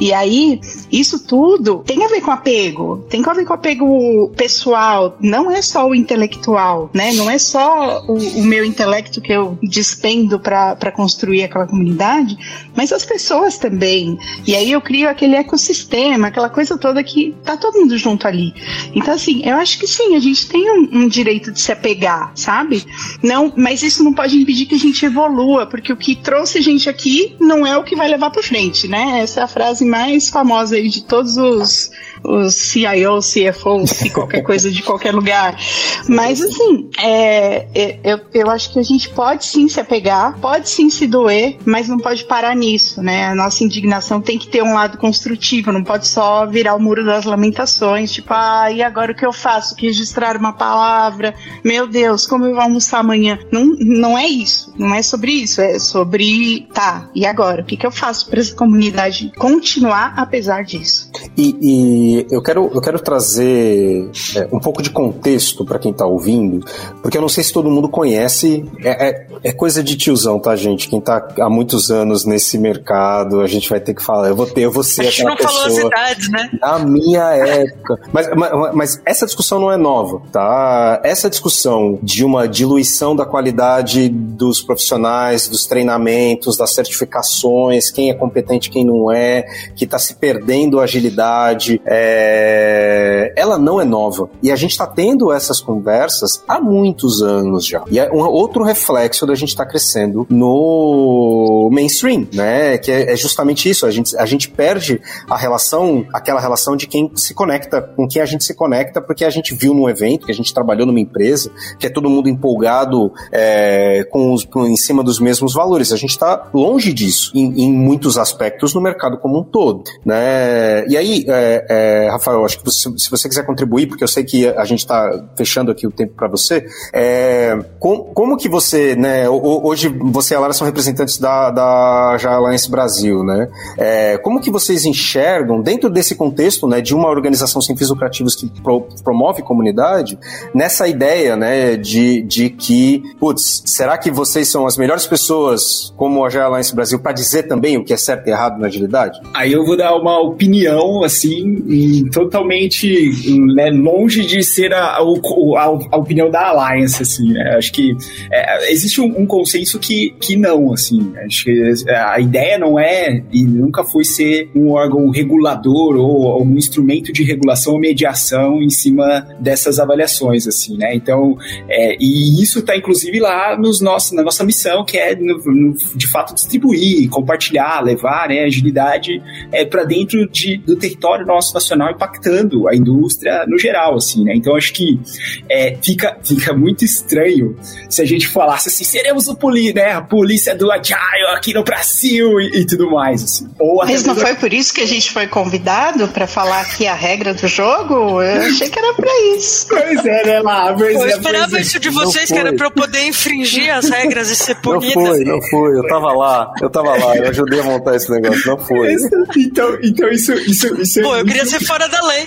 [SPEAKER 2] E aí, isso tudo tem a ver com apego, tem a ver com apego pessoal, não é só o intelectual, né? Não é só o, o meu intelecto que eu despendo para construir aquela comunidade, mas as pessoas também. E aí eu crio aquele ecossistema, aquela coisa toda que tá todo mundo junto ali. Então, assim, eu acho que sim, a gente tem um, um direito de se apegar, sabe? Não, mas isso não pode impedir que a gente evolua, porque o que trouxe a gente aqui não é o que vai levar para frente, né? Essa é a frase mais famosa aí de todos os os CIO, CFO, se qualquer coisa de qualquer lugar. Mas assim, é, é, eu, eu acho que a gente pode sim se apegar, pode sim se doer, mas não pode parar nisso, né? A nossa indignação tem que ter um lado construtivo, não pode só virar o muro das lamentações, tipo, ah, e agora o que eu faço? Que registrar uma palavra, meu Deus, como eu vou almoçar amanhã? Não, não é isso, não é sobre isso, é sobre, tá, e agora? O que, que eu faço para essa comunidade continuar apesar disso?
[SPEAKER 1] E, e eu quero, eu quero trazer é, um pouco de contexto para quem está ouvindo, porque eu não sei se todo mundo conhece. É, é, é, coisa de tiozão, tá, gente? Quem está há muitos anos nesse mercado, a gente vai ter que falar. Eu vou ter, eu vou ser a gente não pessoa. Falou as idades, né? Na minha época. Mas, mas, mas essa discussão não é nova, tá? Essa discussão de uma diluição da qualidade dos profissionais, dos treinamentos, das certificações, quem é competente, quem não é, que está se perdendo agilidade. É, é, ela não é nova. E a gente está tendo essas conversas há muitos anos já. E é um outro reflexo da gente estar tá crescendo no mainstream, né? Que é, é, justamente isso. A gente, a gente perde a relação, aquela relação de quem se conecta, com quem a gente se conecta, porque a gente viu num evento, que a gente trabalhou numa empresa, que é todo mundo empolgado é, com os, com, em cima dos mesmos valores. A gente está longe disso em, em, muitos aspectos no mercado como um todo, né? E aí, é, é Rafael, acho que você, se você quiser contribuir, porque eu sei que a gente está fechando aqui o tempo para você, é, com, como que você, né, hoje você e a Lara são representantes da, da Alliance Brasil, né, é, como que vocês enxergam, dentro desse contexto, né, de uma organização sem fins lucrativos que pro, promove comunidade, nessa ideia, né, de, de que, putz, será que vocês são as melhores pessoas, como a Alliance Brasil, para dizer também o que é certo e errado na agilidade?
[SPEAKER 4] Aí eu vou dar uma opinião, assim, totalmente né, longe de ser a, a, a, opinião da Alliance, assim, né? Acho que é, existe um, um, consenso que, que não, assim. Acho que a ideia não é e nunca foi ser um órgão regulador ou algum instrumento de regulação ou mediação em cima dessas avaliações, assim, né? Então, é, e isso está inclusive lá nos nossos, na nossa missão, que é no, no, de fato distribuir, compartilhar, levar né, agilidade é, para dentro de, do território nosso nacional impactando a indústria no geral, assim, né? Então acho que é, fica, fica muito estranho se a gente falasse assim, seremos o poli, né? A polícia do Agile aqui no Brasil e, e tudo mais, assim.
[SPEAKER 2] Ou Mas não foi por isso que a gente foi convidado para falar aqui a regra do jogo? Eu achei que era para isso.
[SPEAKER 4] Pois é, né, lá? Pois
[SPEAKER 3] eu
[SPEAKER 4] é,
[SPEAKER 3] esperava é. isso de vocês, que era para eu poder infringir as regras e ser punido.
[SPEAKER 1] Não foi, não foi. Eu tava lá, eu tava lá, eu ajudei a montar esse negócio, não foi.
[SPEAKER 4] Então, então isso, isso, isso
[SPEAKER 3] Pô, eu queria ser fora da lei.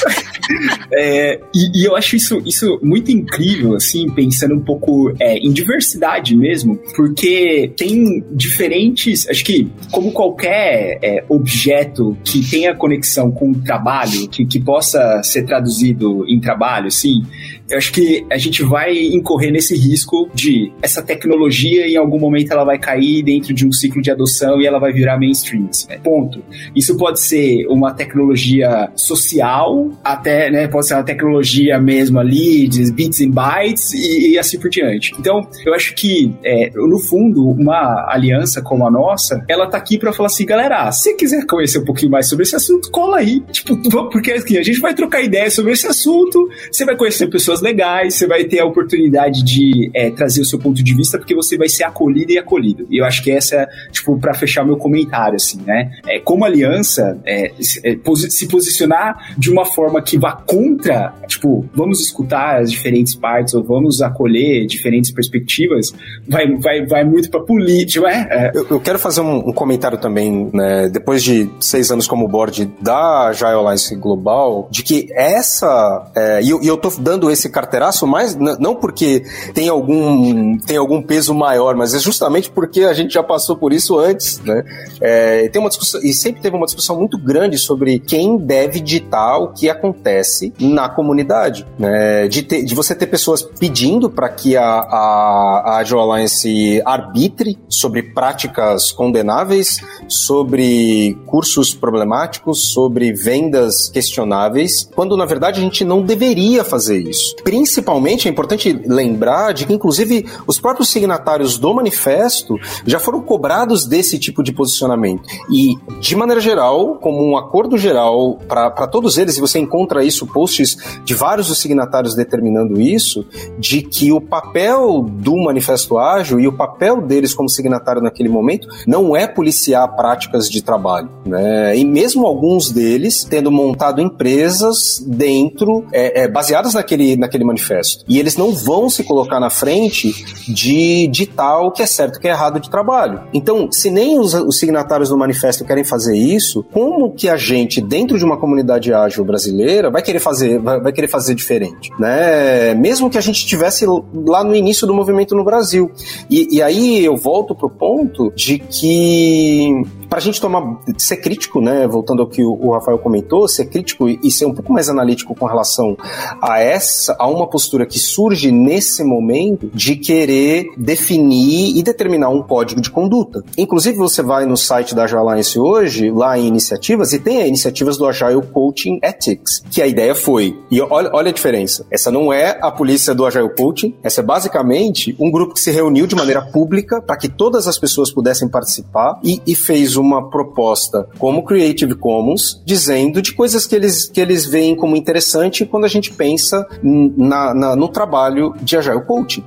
[SPEAKER 4] é, e, e, eu acho isso, isso muito incrível, assim, pensando um pouco é, em diversidade mesmo, porque tem diferentes. Acho que, como qualquer é, objeto que tenha conexão com o trabalho, que, que possa ser traduzido em trabalho, assim, eu acho que a gente vai incorrer nesse risco de essa tecnologia em algum momento ela vai cair dentro de um ciclo de adoção e ela vai virar mainstream. Assim, né? Ponto. Isso pode ser uma tecnologia social, até, né, pode ser uma tecnologia mesmo ali, de bits and bytes e, e assim por diante. Então, eu acho que, é, no fundo, uma aliança como a nossa, ela tá aqui para falar assim, galera, se quiser conhecer um pouquinho mais sobre esse assunto, cola aí. Tipo, porque aqui, a gente vai trocar ideias sobre esse assunto, você vai conhecer pessoas legais, você vai ter a oportunidade de é, trazer o seu ponto de vista, porque você vai ser acolhido e acolhido. E eu acho que essa é, tipo, para fechar meu comentário, assim, né? É, como aliança, é, é se posicionar de uma forma que vá contra, tipo, vamos escutar as diferentes partes ou vamos acolher diferentes perspectivas, vai, vai, vai muito pra política, é?
[SPEAKER 1] é. Eu, eu, quero fazer um, um comentário também, né, depois de seis anos como board da Agile Alliance Global, de que essa É, e, eu, eu tô dando esse carteiraço mais, não porque tem algum, tem algum peso maior, mas é justamente porque a gente já passou por isso antes, né? É, tem uma discussão, e sempre teve uma discussão muito grande sobre quem deve ditar o que acontece na comunidade, né? De, ter, de você ter pessoas pedindo para que a, a, a Agile Alliance arbitre sobre práticas condenáveis, sobre cursos problemáticos, sobre vendas questionáveis, quando na verdade a gente não deveria fazer isso. Principalmente é importante lembrar de que, inclusive, os próprios signatários do manifesto já foram cobrados desse tipo de posicionamento. E, de maneira geral, como um acordo geral para todos eles, e você encontra isso, posts de vários dos signatários determinando isso, de que o papel do manifesto ágil e o papel deles como signatário naquele momento não é policiar práticas de trabalho. Né? E mesmo alguns deles tendo montado empresas dentro, é, é, baseadas naquele, naquele manifesto. E eles não vão se colocar na frente de ditar o que é certo e o que é errado de trabalho. Então, se nem os, os signatários do manifesto querem fazer isso, como que a gente, dentro de uma comunidade ágil brasileira, vai querer fazer, vai, vai querer fazer diferente? Né? Mesmo que a gente estivesse lá no início do movimento no Brasil. E, e aí eu volto pro ponto de que para a gente tomar, ser crítico, né, voltando ao que o, Rafael comentou, ser crítico e, ser um pouco mais analítico com relação a essa, a uma postura que surge nesse momento de querer definir e determinar um código de conduta. Inclusive, você vai no site da Agile Alliance hoje, lá em iniciativas, e tem a iniciativas do Agile Coaching Ethics, que a ideia foi, e olha, olha a diferença, essa não é a polícia do Agile Coaching, essa é basicamente um grupo que se reuniu de maneira pública para que todas as pessoas pudessem participar e, e fez uma proposta como Creative Commons, dizendo de coisas que eles, que eles veem como interessante quando a gente pensa na, na no trabalho de Agile Coaching.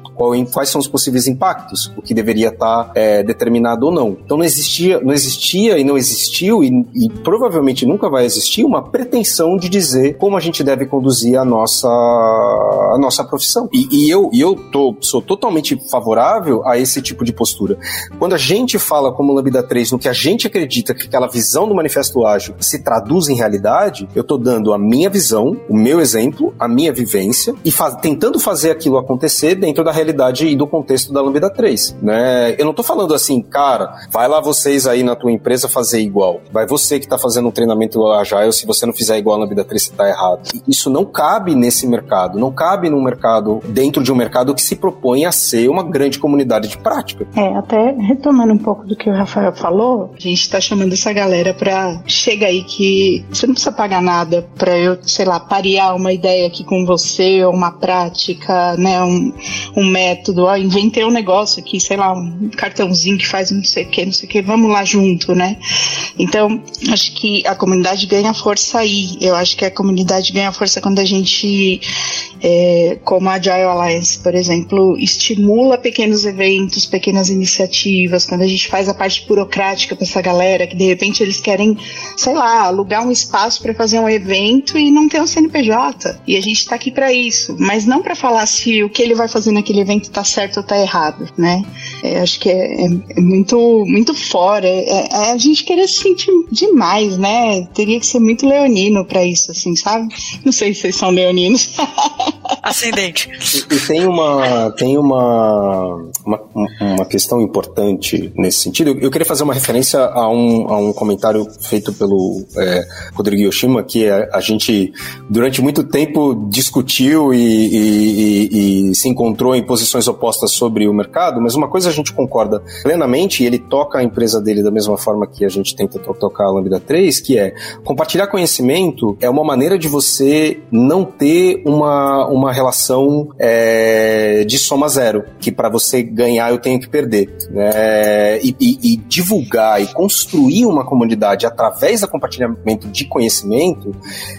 [SPEAKER 1] Quais são os possíveis impactos, o que deveria estar é, determinado ou não. Então não existia, não existia e não existiu e, e, provavelmente nunca vai existir uma pretensão de dizer como a gente deve conduzir a nossa, a nossa profissão. E, e eu, e eu tô, sou totalmente favorável a esse tipo de postura. Quando a gente fala como Lambda 3 no que a gente acredita que aquela visão do manifesto ágil se traduz em realidade, eu estou dando a minha visão, o meu exemplo, a minha vivência e tentando fazer aquilo acontecer dentro da realidade e do contexto da Lambda 3, né? Eu não estou falando assim, cara, vai lá vocês aí na tua empresa fazer igual. Vai você que está fazendo um treinamento agile, se você não fizer igual a Lambda 3, você está errado. Isso não cabe nesse mercado, não cabe num mercado, dentro de um mercado que se propõe a ser uma grande comunidade de prática.
[SPEAKER 2] É, até retomando um pouco do que o Rafael falou, gente está chamando essa galera para chega aí que você não precisa pagar nada para eu, sei lá, parear uma ideia aqui com você, ou uma prática, né, um, um método, ó, inventei um negócio aqui, sei lá, um cartãozinho que faz não sei o que, não sei o que, vamos lá junto, né? Então, acho que a comunidade ganha força aí. Eu acho que a comunidade ganha força quando a gente é, como a Agile Alliance, por exemplo, estimula pequenos eventos, pequenas iniciativas, quando a gente faz a parte burocrática para essa galera, que de repente eles querem, sei lá, alugar um espaço para fazer um evento e não ter um CNPJ. E a gente está aqui para isso, mas não para falar se o que ele vai fazer naquele evento está certo ou está errado, né? É, acho que é, é, é, muito, muito fora. É, é, a gente querer se sentir demais, né? Teria que ser muito leonino para isso, assim, sabe? Não sei se vocês são leoninos.
[SPEAKER 3] Ascendente.
[SPEAKER 1] E, e, tem uma tem uma, uma, uma questão importante nesse sentido. Eu queria fazer uma referência a um, a um comentário feito pelo é, Rodrigo Yoshima, que a, a, gente durante muito tempo discutiu e, e, e, se encontrou em posições opostas sobre o mercado, mas uma coisa a gente concorda plenamente, e ele toca a empresa dele da mesma forma que a gente tenta tocar a Lambda 3, que é compartilhar conhecimento é uma maneira de você não ter uma uma relação é, de soma zero, que para você ganhar eu tenho que perder. Né? E, e, e, divulgar e construir uma comunidade através do compartilhamento de conhecimento,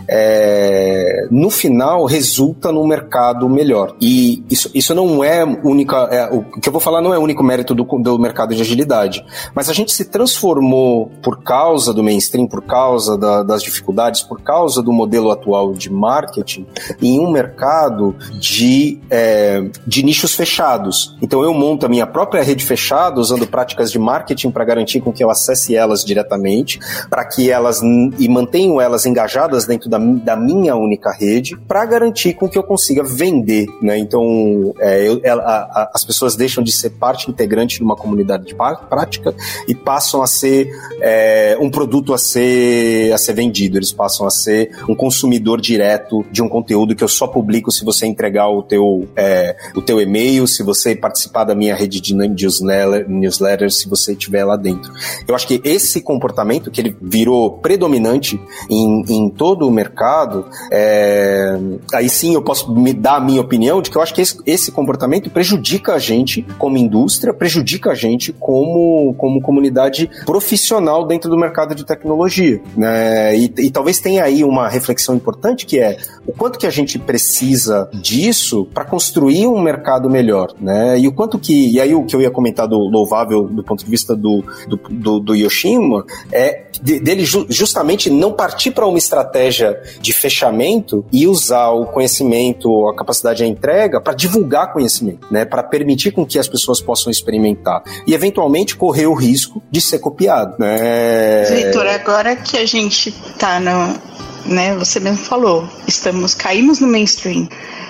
[SPEAKER 1] é, no final resulta num mercado melhor. E isso, isso não é única. É, o que eu vou falar não é único mérito do, do mercado de agilidade, mas a gente se transformou por causa do mainstream, por causa da, das dificuldades, por causa do modelo atual de marketing, em um mercado mercado de, é, de nichos fechados. Então eu monto a minha própria rede fechada usando práticas de marketing para garantir com que eu acesse elas diretamente, para que elas e mantenham elas engajadas dentro da, da minha única rede, para garantir com que eu consiga vender. Né? Então é, eu, a, a, as pessoas deixam de ser parte integrante de uma comunidade de prática e passam a ser é, um produto a ser, a ser vendido. Eles passam a ser um consumidor direto de um conteúdo que eu só publico se você entregar o teu, é, o teu e-mail, se você participar da minha rede de newsletter, newsletter, se você estiver lá dentro. Eu acho que esse comportamento, que ele virou predominante em, em todo o mercado, é, aí sim eu posso me dar a minha opinião de que eu acho que esse, esse comportamento prejudica a gente como indústria, prejudica a gente como, como comunidade profissional dentro do mercado de tecnologia. Né? E, e talvez tenha aí uma reflexão importante que é o quanto que a gente precisa disso para construir um mercado melhor, né? E o quanto que, e aí o que eu ia comentar do louvável do ponto de vista do, do, do, do Yoshima é dele justamente não partir para uma estratégia de fechamento e usar o conhecimento, a capacidade de entrega para divulgar conhecimento, né? Para permitir com que as pessoas possam experimentar e eventualmente correr o risco de ser copiado, né?
[SPEAKER 2] Vitor, agora que a gente está no, né? Você mesmo falou, estamos caímos no mainstream.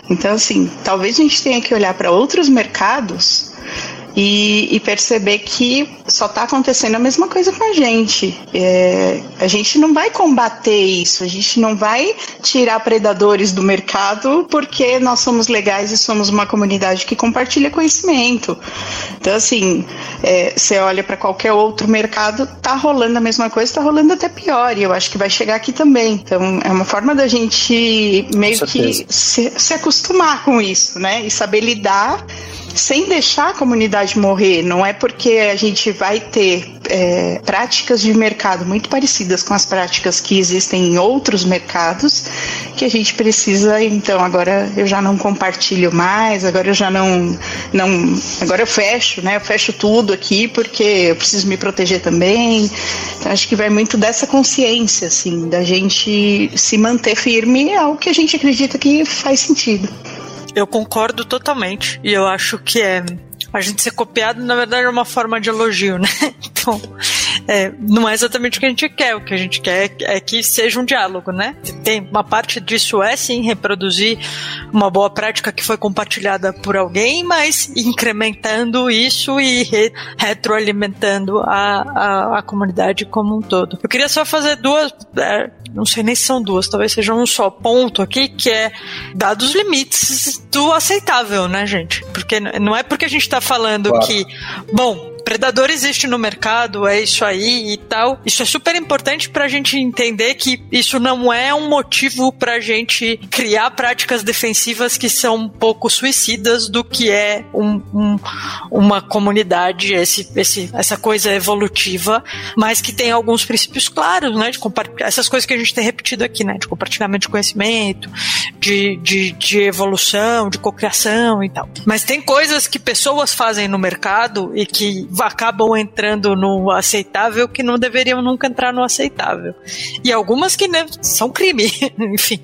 [SPEAKER 2] Então, assim, talvez a gente tenha que olhar para outros mercados e, e perceber que só está acontecendo a mesma coisa com a gente. É, a gente não vai combater isso, a gente não vai tirar predadores do mercado porque nós somos legais e somos uma comunidade que compartilha conhecimento. Então, assim, é, você olha para qualquer outro mercado, tá rolando a mesma coisa, tá rolando até pior, e eu acho que vai chegar aqui também. Então, é uma forma da gente meio que se, se acostumar com isso, né? E saber lidar sem deixar a comunidade morrer. Não é porque a gente vai ter é, práticas de mercado muito parecidas com as práticas que existem em outros mercados que a gente precisa. Então, agora eu já não compartilho mais, agora eu já não. não agora eu fecho, né? Eu fecho tudo aqui porque eu preciso me proteger também. Então, acho que vai muito dessa consciência, assim, da gente se manter firme ao que a gente acredita que faz sentido.
[SPEAKER 3] Eu concordo totalmente. E eu acho que é. A gente ser copiado, na verdade, é uma forma de elogio, né? Então, é, não é exatamente o que a gente quer. O que a gente quer é que seja um diálogo, né? Tem uma parte disso é sim reproduzir uma boa prática que foi compartilhada por alguém, mas incrementando isso e re retroalimentando a, a, a, comunidade como um todo. Eu queria só fazer duas, é, não sei nem se são duas, talvez seja um só ponto aqui, que é dados os limites do aceitável, né, gente? Porque não é porque a gente está falando claro. que, bom, predador existe no mercado, é isso aí e tal. Isso é super importante para a gente entender que isso não é um motivo para a gente criar práticas defensivas que são um pouco suicidas do que é um, um, uma comunidade, esse, esse, essa coisa evolutiva, mas que tem alguns princípios claros, né? De essas coisas que a gente tem repetido aqui, né? De compartilhamento de conhecimento, de, de, de evolução, de cocriação e tal. Mas tem coisas que pessoas fazem no mercado e que acabam entrando no aceitável que não deveriam nunca entrar no aceitável. E algumas que né, são crime, enfim.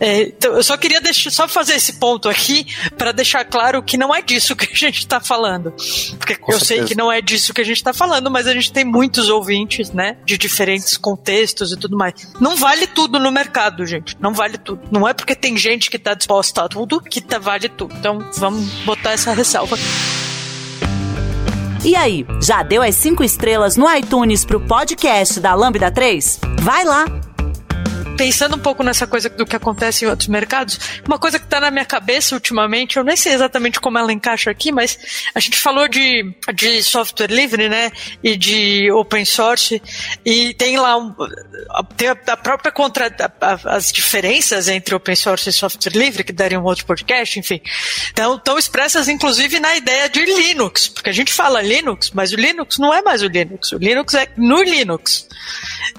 [SPEAKER 3] É, então, eu só queria deixar, só fazer esse ponto aqui para deixar claro que não é disso que a gente está falando. Porque Com eu certeza. sei que não é disso que a gente está falando, mas a gente tem muitos ouvintes, né, de diferentes contextos e tudo mais. Não vale tudo no mercado, gente. Não vale tudo. Não é porque tem gente que está disposta a tudo que tá, vale tudo. Então, vamos botar essa ressalva.
[SPEAKER 5] E aí, já deu as cinco estrelas no iTunes pro podcast da Lambda 3? Vai lá!
[SPEAKER 3] Pensando um pouco nessa coisa do que acontece em outros mercados, uma coisa que está na minha cabeça ultimamente, eu nem sei exatamente como ela encaixa aqui, mas a gente falou de, de software livre, né? E de open source, e tem lá um, tem a, própria contra as diferenças entre open source e software livre, que daria um outro podcast, enfim. Então, estão expressas inclusive na ideia de Linux, porque a gente fala Linux, mas o Linux não é mais o Linux. O Linux é no Linux.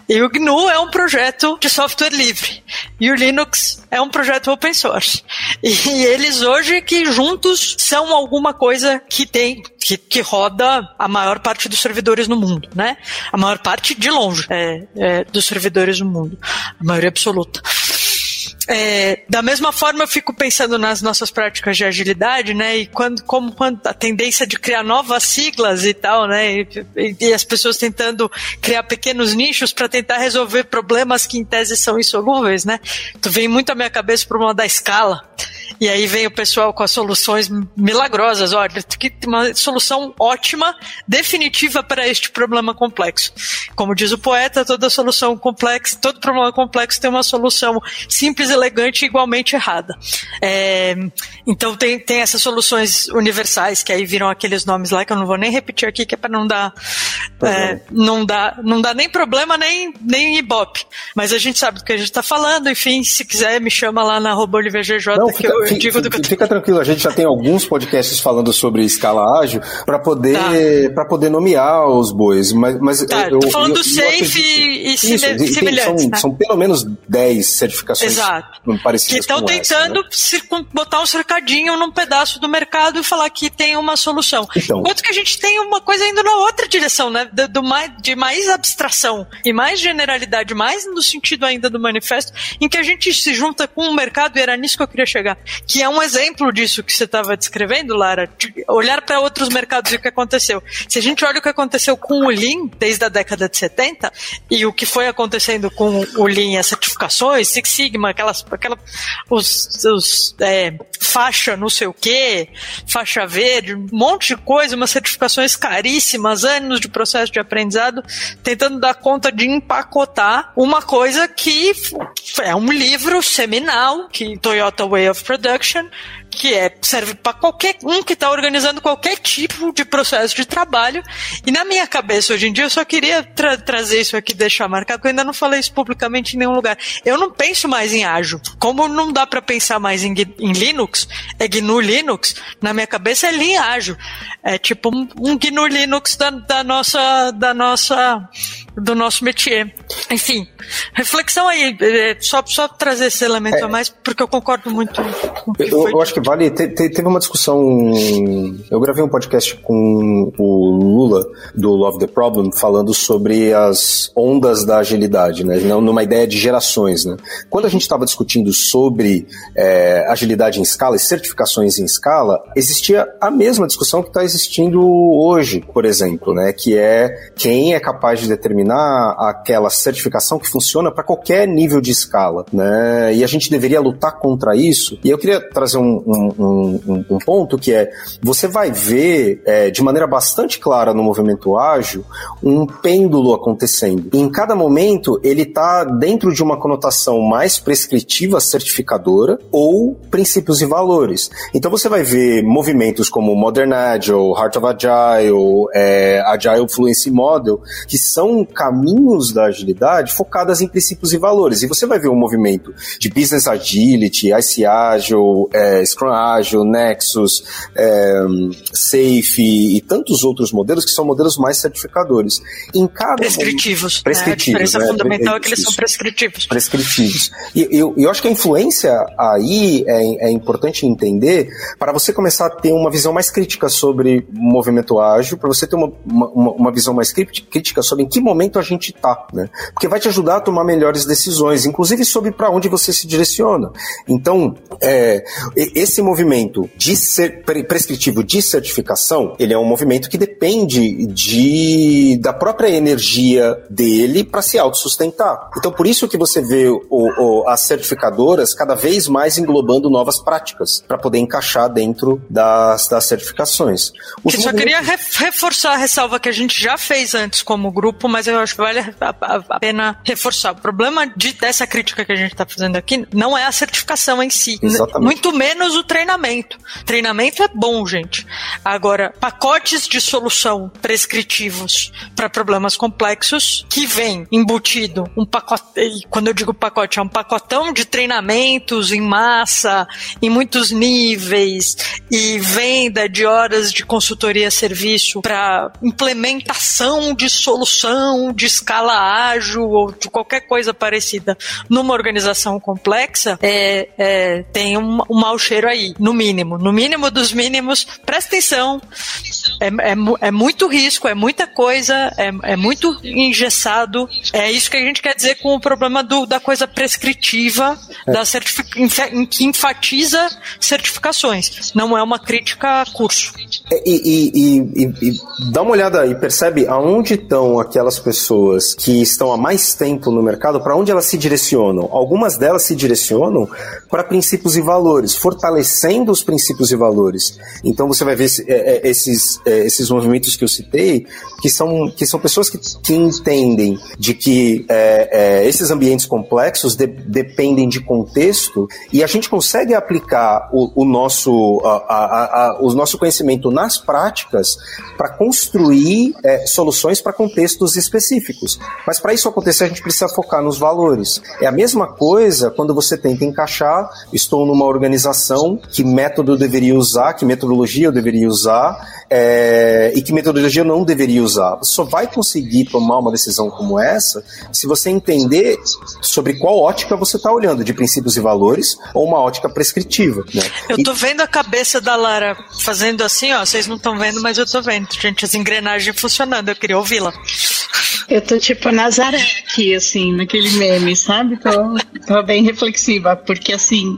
[SPEAKER 3] E o GNU é um projeto de software livre. E o Linux é um projeto open source. E eles hoje que juntos são alguma coisa que tem que, que roda a maior parte dos servidores no mundo, né? A maior parte de longe é, é, dos servidores no mundo, a maioria absoluta. É, da mesma forma eu fico pensando nas nossas práticas de agilidade, né? E quando, como quando a tendência de criar novas siglas e tal, né? E, e, e as pessoas tentando criar pequenos nichos para tentar resolver problemas que em tese são insolúveis, né? Tu vem muito à minha cabeça o problema da escala. E aí vem o pessoal com as soluções milagrosas. Olha, que uma solução ótima, definitiva para este problema complexo. Como diz o poeta, toda solução complexa, todo problema complexo tem uma solução simples, elegante e igualmente errada. É, então tem, tem essas soluções universais que aí viram aqueles nomes lá que eu não vou nem repetir aqui, que é para não dar, é, não dar, não dá nem problema nem nem ibope. Mas a gente sabe do que a gente está falando. Enfim, se quiser me chama lá na @olivergj
[SPEAKER 1] não, que fica, eu fica, que fica tranquilo. A gente já tem alguns podcasts falando sobre escala ágil para poder tá. para poder nomear os bois. Mas, mas
[SPEAKER 3] tá, eu, tô falando eu, do safe e, e semelhantes.
[SPEAKER 1] São, né? são pelo menos 10 certificações
[SPEAKER 3] Exato.
[SPEAKER 1] parecidas.
[SPEAKER 3] Que estão tentando
[SPEAKER 1] essa,
[SPEAKER 3] né? botar um cercadinho num pedaço do mercado e falar que tem uma solução. Então, Enquanto que a gente tem uma coisa indo na outra direção, né? Do, do mais, de mais abstração e mais generalidade, mais no sentido ainda do manifesto, em que a gente se junta com o mercado, e era nisso que eu queria chegar, que é um exemplo disso que você estava descrevendo, Lara, de olhar para outros mercados e o que aconteceu. Se a gente olha o que aconteceu com o Lean desde a década de 70 e o que foi acontecendo com o Lean, as certificações, Six Sigma, aquelas, aquela, os, os é, faixa não sei o que, faixa verde, um monte de coisa, umas certificações caríssimas, anos de processo de aprendizado, tentando dar conta de empacotar uma coisa que é um livro seminal, que Toyota Way of Production, que é serve para qualquer um que está organizando qualquer tipo de processo de trabalho. E na minha cabeça hoje em dia eu só queria tra trazer isso aqui, deixar marcado, porque eu ainda não falei isso publicamente em nenhum lugar. Eu não penso mais em ágil. Como não dá para pensar mais em, em, Linux, é GNU Linux, na minha cabeça é Lean ágil. É tipo um, um GNU Linux da, da nossa da nossa do nosso métier. Enfim, reflexão aí, é, só, só trazer esse elemento é, a mais, porque eu concordo muito com o
[SPEAKER 1] que eu, foi eu acho que vale. Te, te, teve uma discussão. Eu gravei um podcast com o Lula, do Love the Problem, falando sobre as ondas da agilidade, né? Numa ideia de gerações, né? Quando a gente estava discutindo sobre é, agilidade em escala e certificações em escala, existia a mesma discussão que está existindo hoje, por exemplo, né? Que é quem é capaz de determinar aquela certificação que funciona para qualquer nível de escala, né? E a gente deveria lutar contra isso. E eu queria trazer um, um, um, um ponto que é você vai ver é, de maneira bastante clara no movimento ágil um pêndulo acontecendo. E em cada momento ele está dentro de uma conotação mais prescritiva, certificadora ou princípios e valores. Então você vai ver movimentos como Modern Agile, Heart of Agile, é, Agile Fluency Model, que são caminhos da agilidade focadas em princípios e valores. E você vai ver um movimento de Business Agility, IC Agile, é, Scrum Ágil, Nexus, é, Safe e tantos outros modelos que são modelos mais certificadores. Em cada
[SPEAKER 3] prescritivos.
[SPEAKER 1] Prescritivos.
[SPEAKER 3] Né? A diferença né? fundamental é, é que eles são prescritivos.
[SPEAKER 1] Prescritivos. E eu, eu acho que a influência aí é, é importante entender para você começar a ter uma visão mais crítica sobre o movimento ágil, para você ter uma, uma, uma, visão mais crítica sobre em que momento a gente está, né? Porque vai te ajudar a tomar melhores decisões, inclusive sobre para onde você se direciona. Então, é, esse movimento de ser prescritivo de certificação, ele é um movimento que depende de, da própria energia dele para se autossustentar. Então, por isso que você vê o, o, as certificadoras cada vez mais englobando novas práticas para poder encaixar dentro das, das certificações.
[SPEAKER 3] Os eu só queria reforçar a ressalva que a gente já fez antes como grupo, mas eu acho que vale a, a, a pena reforçar. O problema de, dessa crítica que a gente está fazendo aqui não é a certificação em si. Muito menos o treinamento. Treinamento é bom, gente. Agora, pacotes de solução prescritivos para problemas complexos que vem embutido um pacote, quando eu digo pacote, é um pacotão de treinamentos em massa, em muitos níveis e venda de horas de consultoria serviço para implementação de solução de escala ágil ou de qualquer coisa parecida numa organização complexa, é, é, tem um, um mau cheiro aí, no mínimo. No mínimo dos mínimos, presta atenção. É, é, é muito risco, é muita coisa, é, é muito engessado. É isso que a gente quer dizer com o problema do, da coisa prescritiva, é. da certific, que enfatiza certificações. Não é uma crítica a curso.
[SPEAKER 1] É, e, e, e, e, dá uma olhada e percebe aonde estão aquelas pessoas que estão há mais tempo no mercado, para onde elas se direcionam. Algumas delas se direcionam para princípios e valores, fortalecendo os princípios e valores. Então você vai ver é, esses, esses movimentos que eu citei, que são, que são pessoas que, que entendem de que é, é, esses ambientes complexos de, dependem de contexto e a gente consegue aplicar o, o nosso, a, a, a, o nosso conhecimento nas práticas para construir é, soluções para contextos específicos. Mas para isso acontecer, a gente precisa focar nos valores. É a mesma coisa quando você tenta encaixar, estou numa organização, que método eu deveria usar, que metodologia eu deveria usar, é, e que metodologia não deveria usar. Você só vai conseguir tomar uma decisão como essa se você entender sobre qual ótica você está olhando, de princípios e valores ou uma ótica prescritiva. Né?
[SPEAKER 3] Eu tô vendo a cabeça da Lara fazendo assim, ó. Vocês não estão vendo, mas eu tô vendo, gente, as engrenagens funcionando. Eu queria ouvi-la.
[SPEAKER 2] Eu tô tipo Nazaré aqui, assim, naquele meme, sabe? Tô, tô bem reflexiva, porque assim,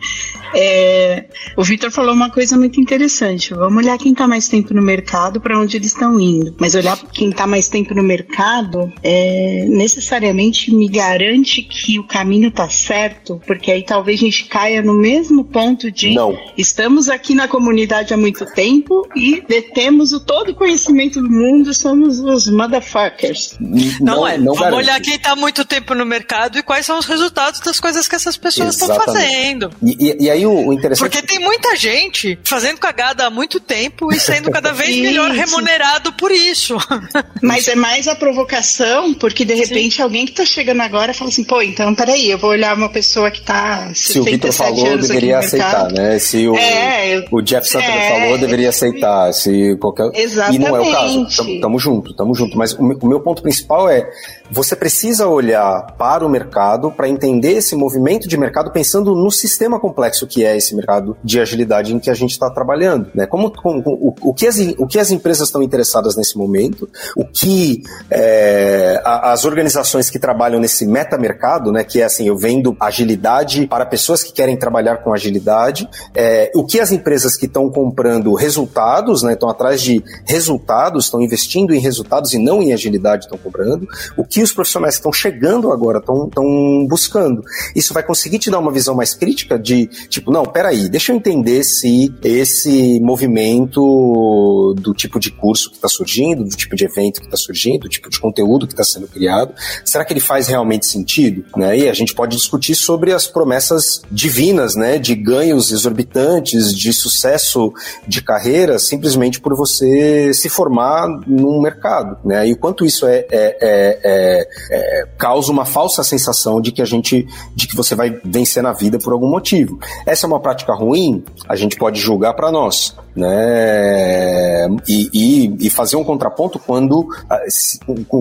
[SPEAKER 2] é, o Vitor falou uma coisa muito interessante. Vamos olhar quem está mais tempo no mercado para onde eles estão indo. Mas olhar quem está mais tempo no mercado é, necessariamente me garante que o caminho está certo, porque aí talvez a gente caia no mesmo ponto de
[SPEAKER 1] não.
[SPEAKER 2] estamos aqui na comunidade há muito tempo e detemos o todo conhecimento do mundo, somos os motherfuckers.
[SPEAKER 3] Não, não é. Não Vamos garante. olhar quem está muito tempo no mercado e quais são os resultados das coisas que essas pessoas estão fazendo.
[SPEAKER 1] E, e, e aí aí o, o interessante.
[SPEAKER 3] Porque tem muita gente fazendo cagada há muito tempo e sendo cada vez melhor remunerado por isso.
[SPEAKER 2] Mas é mais a provocação, porque de repente Sim. alguém que tá chegando agora fala assim, pô, então peraí, eu vou olhar uma pessoa que tá.
[SPEAKER 1] Se o Vitor falou, deveria aceitar, né? Se o, é, o Jeff Santana é, falou, deveria aceitar. Se qualquer...
[SPEAKER 2] Exatamente.
[SPEAKER 1] E não é o caso. Tamo junto, tamo junto. Mas o, o meu ponto principal é você precisa olhar para o mercado para entender esse movimento de mercado pensando no sistema complexo que é esse mercado de agilidade em que a gente está trabalhando. Né? Como, como o, o, que as, o que as empresas estão interessadas nesse momento, o que é, as organizações que trabalham nesse metamercado, né, que é assim, eu vendo agilidade para pessoas que querem trabalhar com agilidade, é, o que as empresas que estão comprando resultados, né, estão atrás de resultados, estão investindo em resultados e não em agilidade estão cobrando, o que os profissionais que estão chegando agora estão buscando. Isso vai conseguir te dar uma visão mais crítica de, tipo, não, peraí, deixa eu entender se esse movimento do tipo de curso que está surgindo, do tipo de evento que está surgindo, do tipo de conteúdo que está sendo criado, será que ele faz realmente sentido? Né? E a gente pode discutir sobre as promessas divinas, né, de ganhos exorbitantes, de sucesso de carreira, simplesmente por você se formar num mercado, né? E o quanto isso é, é, é, é é, causa uma falsa sensação de que a gente, de que você vai vencer na vida por algum motivo. Essa é uma prática ruim, a gente pode julgar para nós né? E, e, e, fazer um contraponto quando,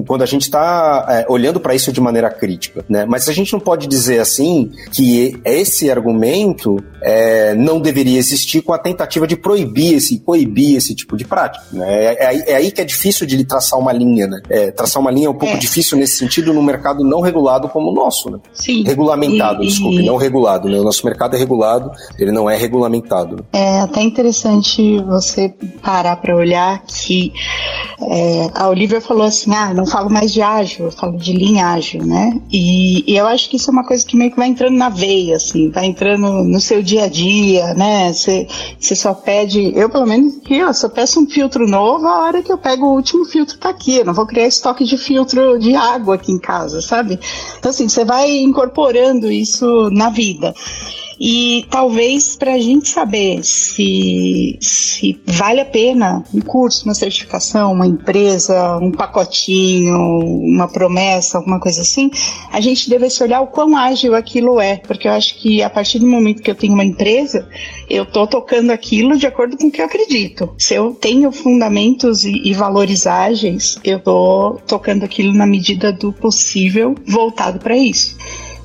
[SPEAKER 1] quando a gente está é, olhando para isso de maneira crítica, né? Mas a gente não pode dizer assim que esse argumento é, não deveria existir com a tentativa de proibir esse, coibir esse tipo de prática, né? É, é, é aí que é difícil de traçar uma linha, né? É, traçar uma linha é um pouco é. difícil nesse sentido no mercado não regulado como o nosso, né?
[SPEAKER 2] Sim.
[SPEAKER 1] Regulamentado, e, desculpe, não regulado, né? O nosso mercado é regulado, ele não é regulamentado. Né?
[SPEAKER 2] É até interessante você parar para olhar que é, a Olivia falou assim: ah, não falo mais de ágil, eu falo de linha ágil, né? E, e, eu acho que isso é uma coisa que meio que vai entrando na veia, assim, vai entrando no seu dia a dia, né? Você só pede, eu pelo menos ó, só peço um filtro novo a hora que eu pego o último filtro tá aqui, eu não vou criar estoque de filtro de água aqui em casa, sabe? Então, assim, você vai incorporando isso na vida. E talvez para a gente saber se, se vale a pena um curso, uma certificação, uma empresa, um pacotinho, uma promessa, alguma coisa assim, a gente deve se olhar o quão ágil aquilo é. Porque eu acho que a partir do momento que eu tenho uma empresa, eu estou tocando aquilo de acordo com o que eu acredito. Se eu tenho fundamentos e, e valores ágeis, eu estou tocando aquilo na medida do possível voltado para isso.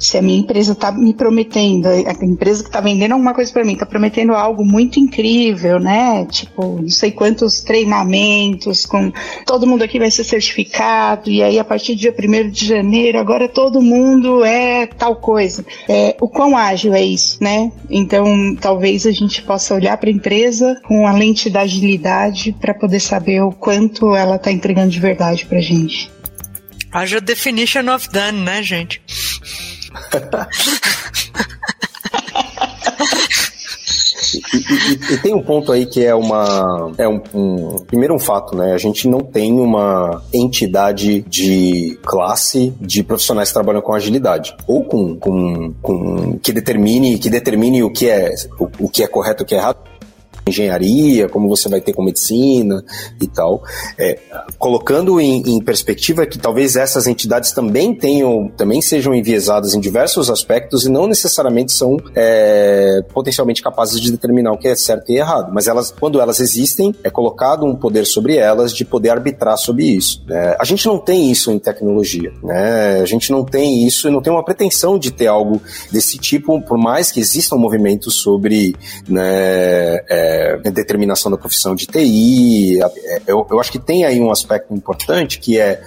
[SPEAKER 2] Se a minha empresa está me prometendo, a empresa que está vendendo alguma coisa para mim está prometendo algo muito incrível, né? Tipo, não sei quantos treinamentos, com todo mundo aqui vai ser certificado, e aí a partir do dia 1 de janeiro, agora todo mundo é tal coisa. É, o quão ágil é isso, né? Então, talvez a gente possa olhar para a empresa com a lente da agilidade para poder saber o quanto ela está entregando de verdade para gente.
[SPEAKER 3] Haja definition of done, né, gente?
[SPEAKER 1] E, e, e, tem um ponto aí que é uma. É um, um, Primeiro, um fato, né? A gente não tem uma entidade de classe de profissionais que trabalham com agilidade. Ou com. com, com que determine que determine o que é, o, o que é correto e o que é errado engenharia, como você vai ter com medicina e tal. É, colocando em, em, perspectiva que talvez essas entidades também tenham, também sejam enviesadas em diversos aspectos e não necessariamente são é, potencialmente capazes de determinar o que é certo e errado. Mas elas, quando elas existem, é colocado um poder sobre elas de poder arbitrar sobre isso. Né? A gente não tem isso em tecnologia. Né? A gente não tem isso e não tem uma pretensão de ter algo desse tipo, por mais que existam movimentos sobre né, é, é, determinação da profissão de TI. É, eu, eu acho que tem aí um aspecto importante que é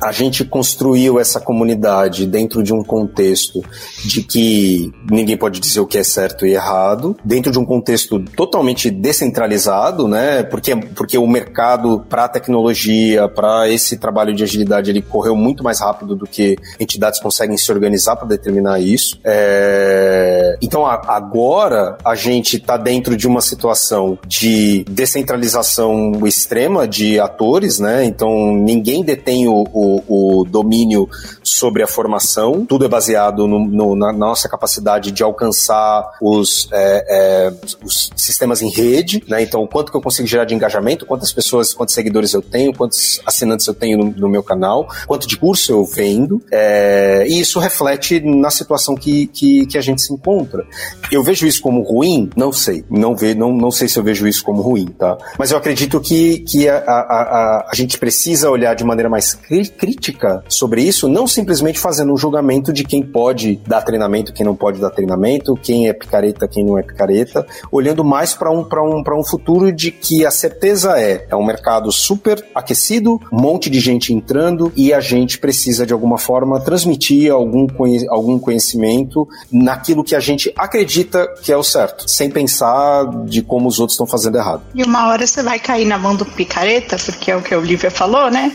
[SPEAKER 1] a gente construiu essa comunidade dentro de um contexto de que ninguém pode dizer o que é certo e errado, dentro de um contexto totalmente descentralizado, né? Porque, porque o mercado para tecnologia, para esse trabalho de agilidade, ele correu muito mais rápido do que entidades conseguem se organizar para determinar isso. É... Então a, agora a gente está dentro de uma situação de descentralização extrema de atores, né? Então ninguém detém o, o o, domínio sobre a formação, tudo é baseado no, no, na nossa capacidade de alcançar os, é, é, os sistemas em rede, né? Então, quanto que eu consigo gerar de engajamento, quantas pessoas, quantos seguidores eu tenho, quantos assinantes eu tenho no, no meu canal, quanto de curso eu vendo, é, e isso reflete na situação que, que, que, a gente se encontra. Eu vejo isso como ruim? Não sei. Não, ve, não, não sei se eu vejo isso como ruim, tá? Mas eu acredito que, que a, a, a, a gente precisa olhar de maneira mais crítica crítica sobre isso, não simplesmente fazendo um julgamento de quem pode dar treinamento, quem não pode dar treinamento, quem é picareta, quem não é picareta, olhando mais para um, um, um futuro de que a certeza é, é um mercado super aquecido, um monte de gente entrando e a gente precisa de alguma forma transmitir algum, algum conhecimento naquilo que a gente acredita que é o certo, sem pensar de como os outros estão fazendo errado.
[SPEAKER 2] E uma hora você vai cair na mão do picareta, porque é o que a Olivia falou, né?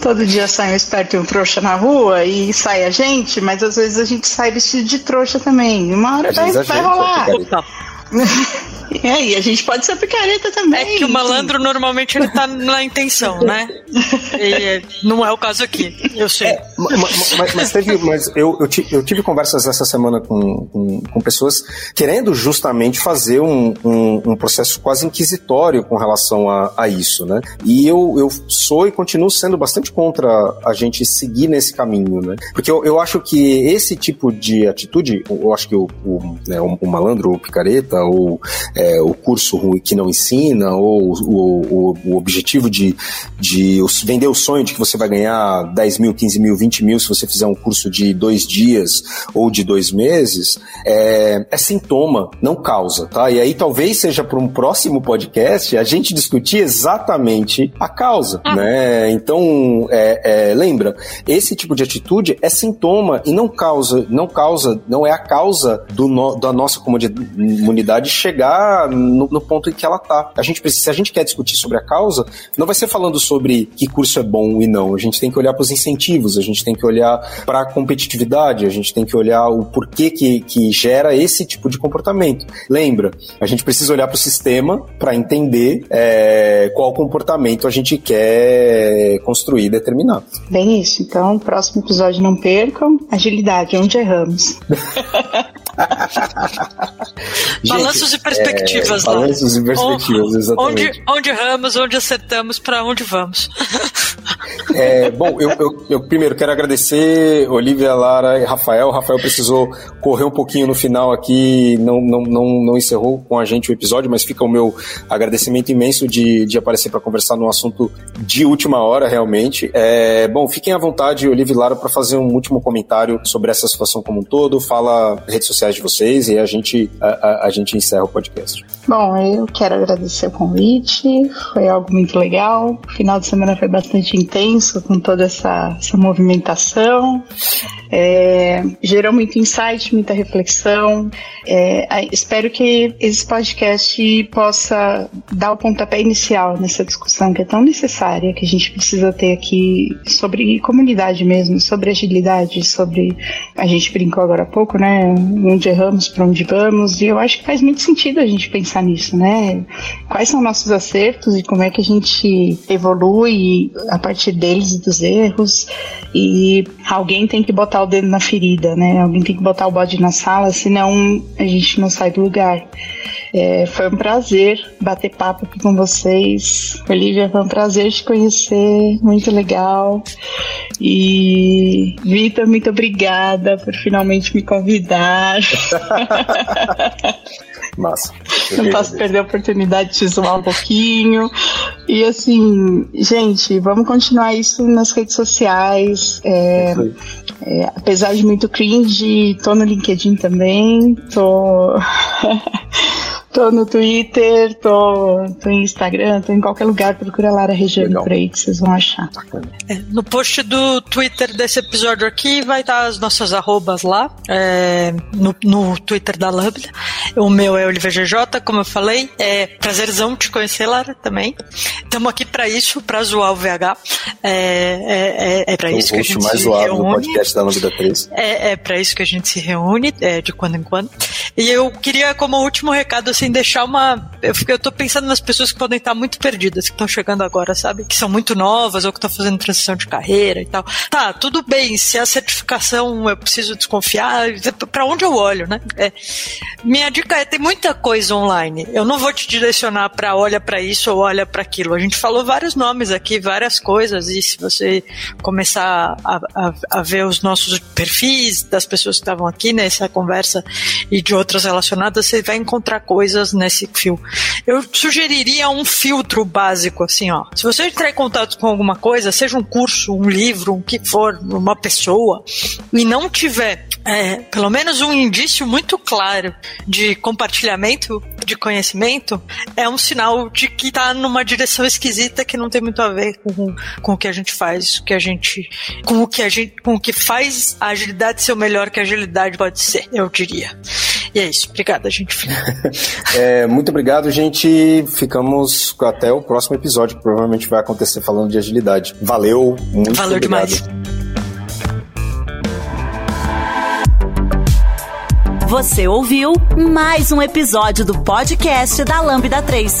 [SPEAKER 2] Todo dia sai um esperto e um trouxa na rua e sai a gente, mas às vezes a gente sai vestido de trouxa também. Uma hora vai, vai rolar. É, e a gente pode ser picareta também.
[SPEAKER 3] É que o malandro normalmente ele tá na intenção, né? E não é o caso aqui, eu sei. É,
[SPEAKER 1] mas, mas, mas, teve, mas eu, eu, eu, tive conversas essa semana com, com, com pessoas querendo justamente fazer um, um, um, processo quase inquisitório com relação a, a isso, né? E eu, eu sou e continuo sendo bastante contra a gente seguir nesse caminho, né? Porque eu, eu acho que esse tipo de atitude, eu acho que o, o, né, o, o malandro, o picareta, ou é, o curso ruim que não ensina, ou o, objetivo de, de vender o sonho de que você vai ganhar 10 mil, 15 mil, 20 mil se você fizer um curso de dois dias ou de dois meses, é, é sintoma, não causa, tá? E aí talvez seja para um próximo podcast a gente discutir exatamente a causa, ah. né? Então, é, é, lembra, esse tipo de atitude é sintoma e não causa, não causa, não é a causa do no, da nossa comunidade chegar no, no, ponto em que ela tá. A gente precisa, se a gente quer discutir sobre a causa, não vai ser falando sobre que curso é bom e não. A gente tem que olhar para os incentivos, a gente tem que olhar para a competitividade, a gente tem que olhar o porquê que, que gera esse tipo de comportamento. Lembra, a gente precisa olhar para o sistema para entender é, qual comportamento a gente quer construir e determinar.
[SPEAKER 2] Bem isso. Então, próximo episódio não percam. Agilidade, onde erramos.
[SPEAKER 3] balanços e perspectivas
[SPEAKER 1] é,
[SPEAKER 3] lá.
[SPEAKER 1] Balanços e perspectivas, exatamente.
[SPEAKER 3] Onde, onde erramos, onde acertamos, para onde vamos.
[SPEAKER 1] É, bom, eu, eu, eu, primeiro quero agradecer Olivia, Lara e Rafael. O Rafael precisou correr um pouquinho no final aqui, não, não, não, não encerrou com a gente o episódio, mas fica o meu agradecimento imenso de, de aparecer para conversar num assunto de última hora, realmente. É, bom, fiquem à vontade, Olivia e Lara, para fazer um último comentário sobre essa situação como um todo. Fala redes sociais de vocês e a gente, a, a, a gente encerra o podcast.
[SPEAKER 2] Bom, eu quero agradecer o convite, foi algo muito legal. O final de semana foi bastante intenso com toda essa, essa movimentação. É, gerou muito insight, muita reflexão. É, espero que esse podcast possa dar o pontapé inicial nessa discussão que é tão necessária, que a gente precisa ter aqui sobre comunidade mesmo, sobre agilidade, sobre. A gente brincou agora há pouco, né? Onde erramos, para onde vamos, e eu acho que faz muito sentido a gente pensar nisso, né? Quais são nossos acertos e como é que a gente evolui a partir deles e dos erros, e alguém tem que botar o dedo na ferida, né? Alguém tem que botar o bode na sala, senão a gente não sai do lugar. É, foi um prazer bater papo aqui com vocês. Olivia, foi um prazer te conhecer, muito legal. E Vitor, muito obrigada por finalmente me convidar.
[SPEAKER 1] Massa.
[SPEAKER 2] Não posso perder a oportunidade de te zoar um pouquinho. E assim, gente, vamos continuar isso nas redes sociais. É, é, apesar de muito cringe, tô no LinkedIn também, tô. Tô no Twitter, tô, tô no Instagram, tô em qualquer lugar, procura Lara Regiane por aí que vocês vão achar.
[SPEAKER 3] É, no post do Twitter desse episódio aqui vai estar as nossas arrobas lá, é, no, no Twitter da Lambda. O meu é OliverGJ, como eu falei. É prazerzão te conhecer, Lara, também. Estamos aqui para isso, para zoar o VH. É, é, é, é para isso que a gente
[SPEAKER 1] mais
[SPEAKER 3] se
[SPEAKER 1] zoado
[SPEAKER 3] reúne.
[SPEAKER 1] no podcast da Lambda 3.
[SPEAKER 3] É, é para isso que a gente se reúne, é, de quando em quando. E eu queria, como último recado, assim, deixar uma. Eu, eu tô pensando nas pessoas que podem estar muito perdidas, que estão chegando agora, sabe? Que são muito novas ou que estão fazendo transição de carreira e tal. Tá, tudo bem, se a certificação eu preciso desconfiar, para onde eu olho, né? É, minha dica é: tem muita coisa online. Eu não vou te direcionar para olha para isso ou olha para aquilo. A gente falou vários nomes aqui, várias coisas, e se você começar a, a, a ver os nossos perfis das pessoas que estavam aqui nessa conversa e de outras relacionadas, você vai encontrar coisas nesse fio. Eu sugeriria um filtro básico, assim, ó. Se você entrar em contato com alguma coisa, seja um curso, um livro, um que for, uma pessoa, e não tiver é, pelo menos um indício muito claro de compartilhamento de conhecimento, é um sinal de que tá numa direção esquisita que não tem muito a ver com, com o que a gente faz, que a gente, com o que a gente, com o que faz a agilidade ser o melhor que a agilidade pode ser, eu diria. E é isso. Obrigada, gente.
[SPEAKER 1] É, muito obrigado, gente. Ficamos até o próximo episódio, que provavelmente vai acontecer falando de agilidade. Valeu, muito
[SPEAKER 3] Valeu
[SPEAKER 1] obrigado.
[SPEAKER 3] demais.
[SPEAKER 5] Você ouviu mais um episódio do podcast da Lambda 3.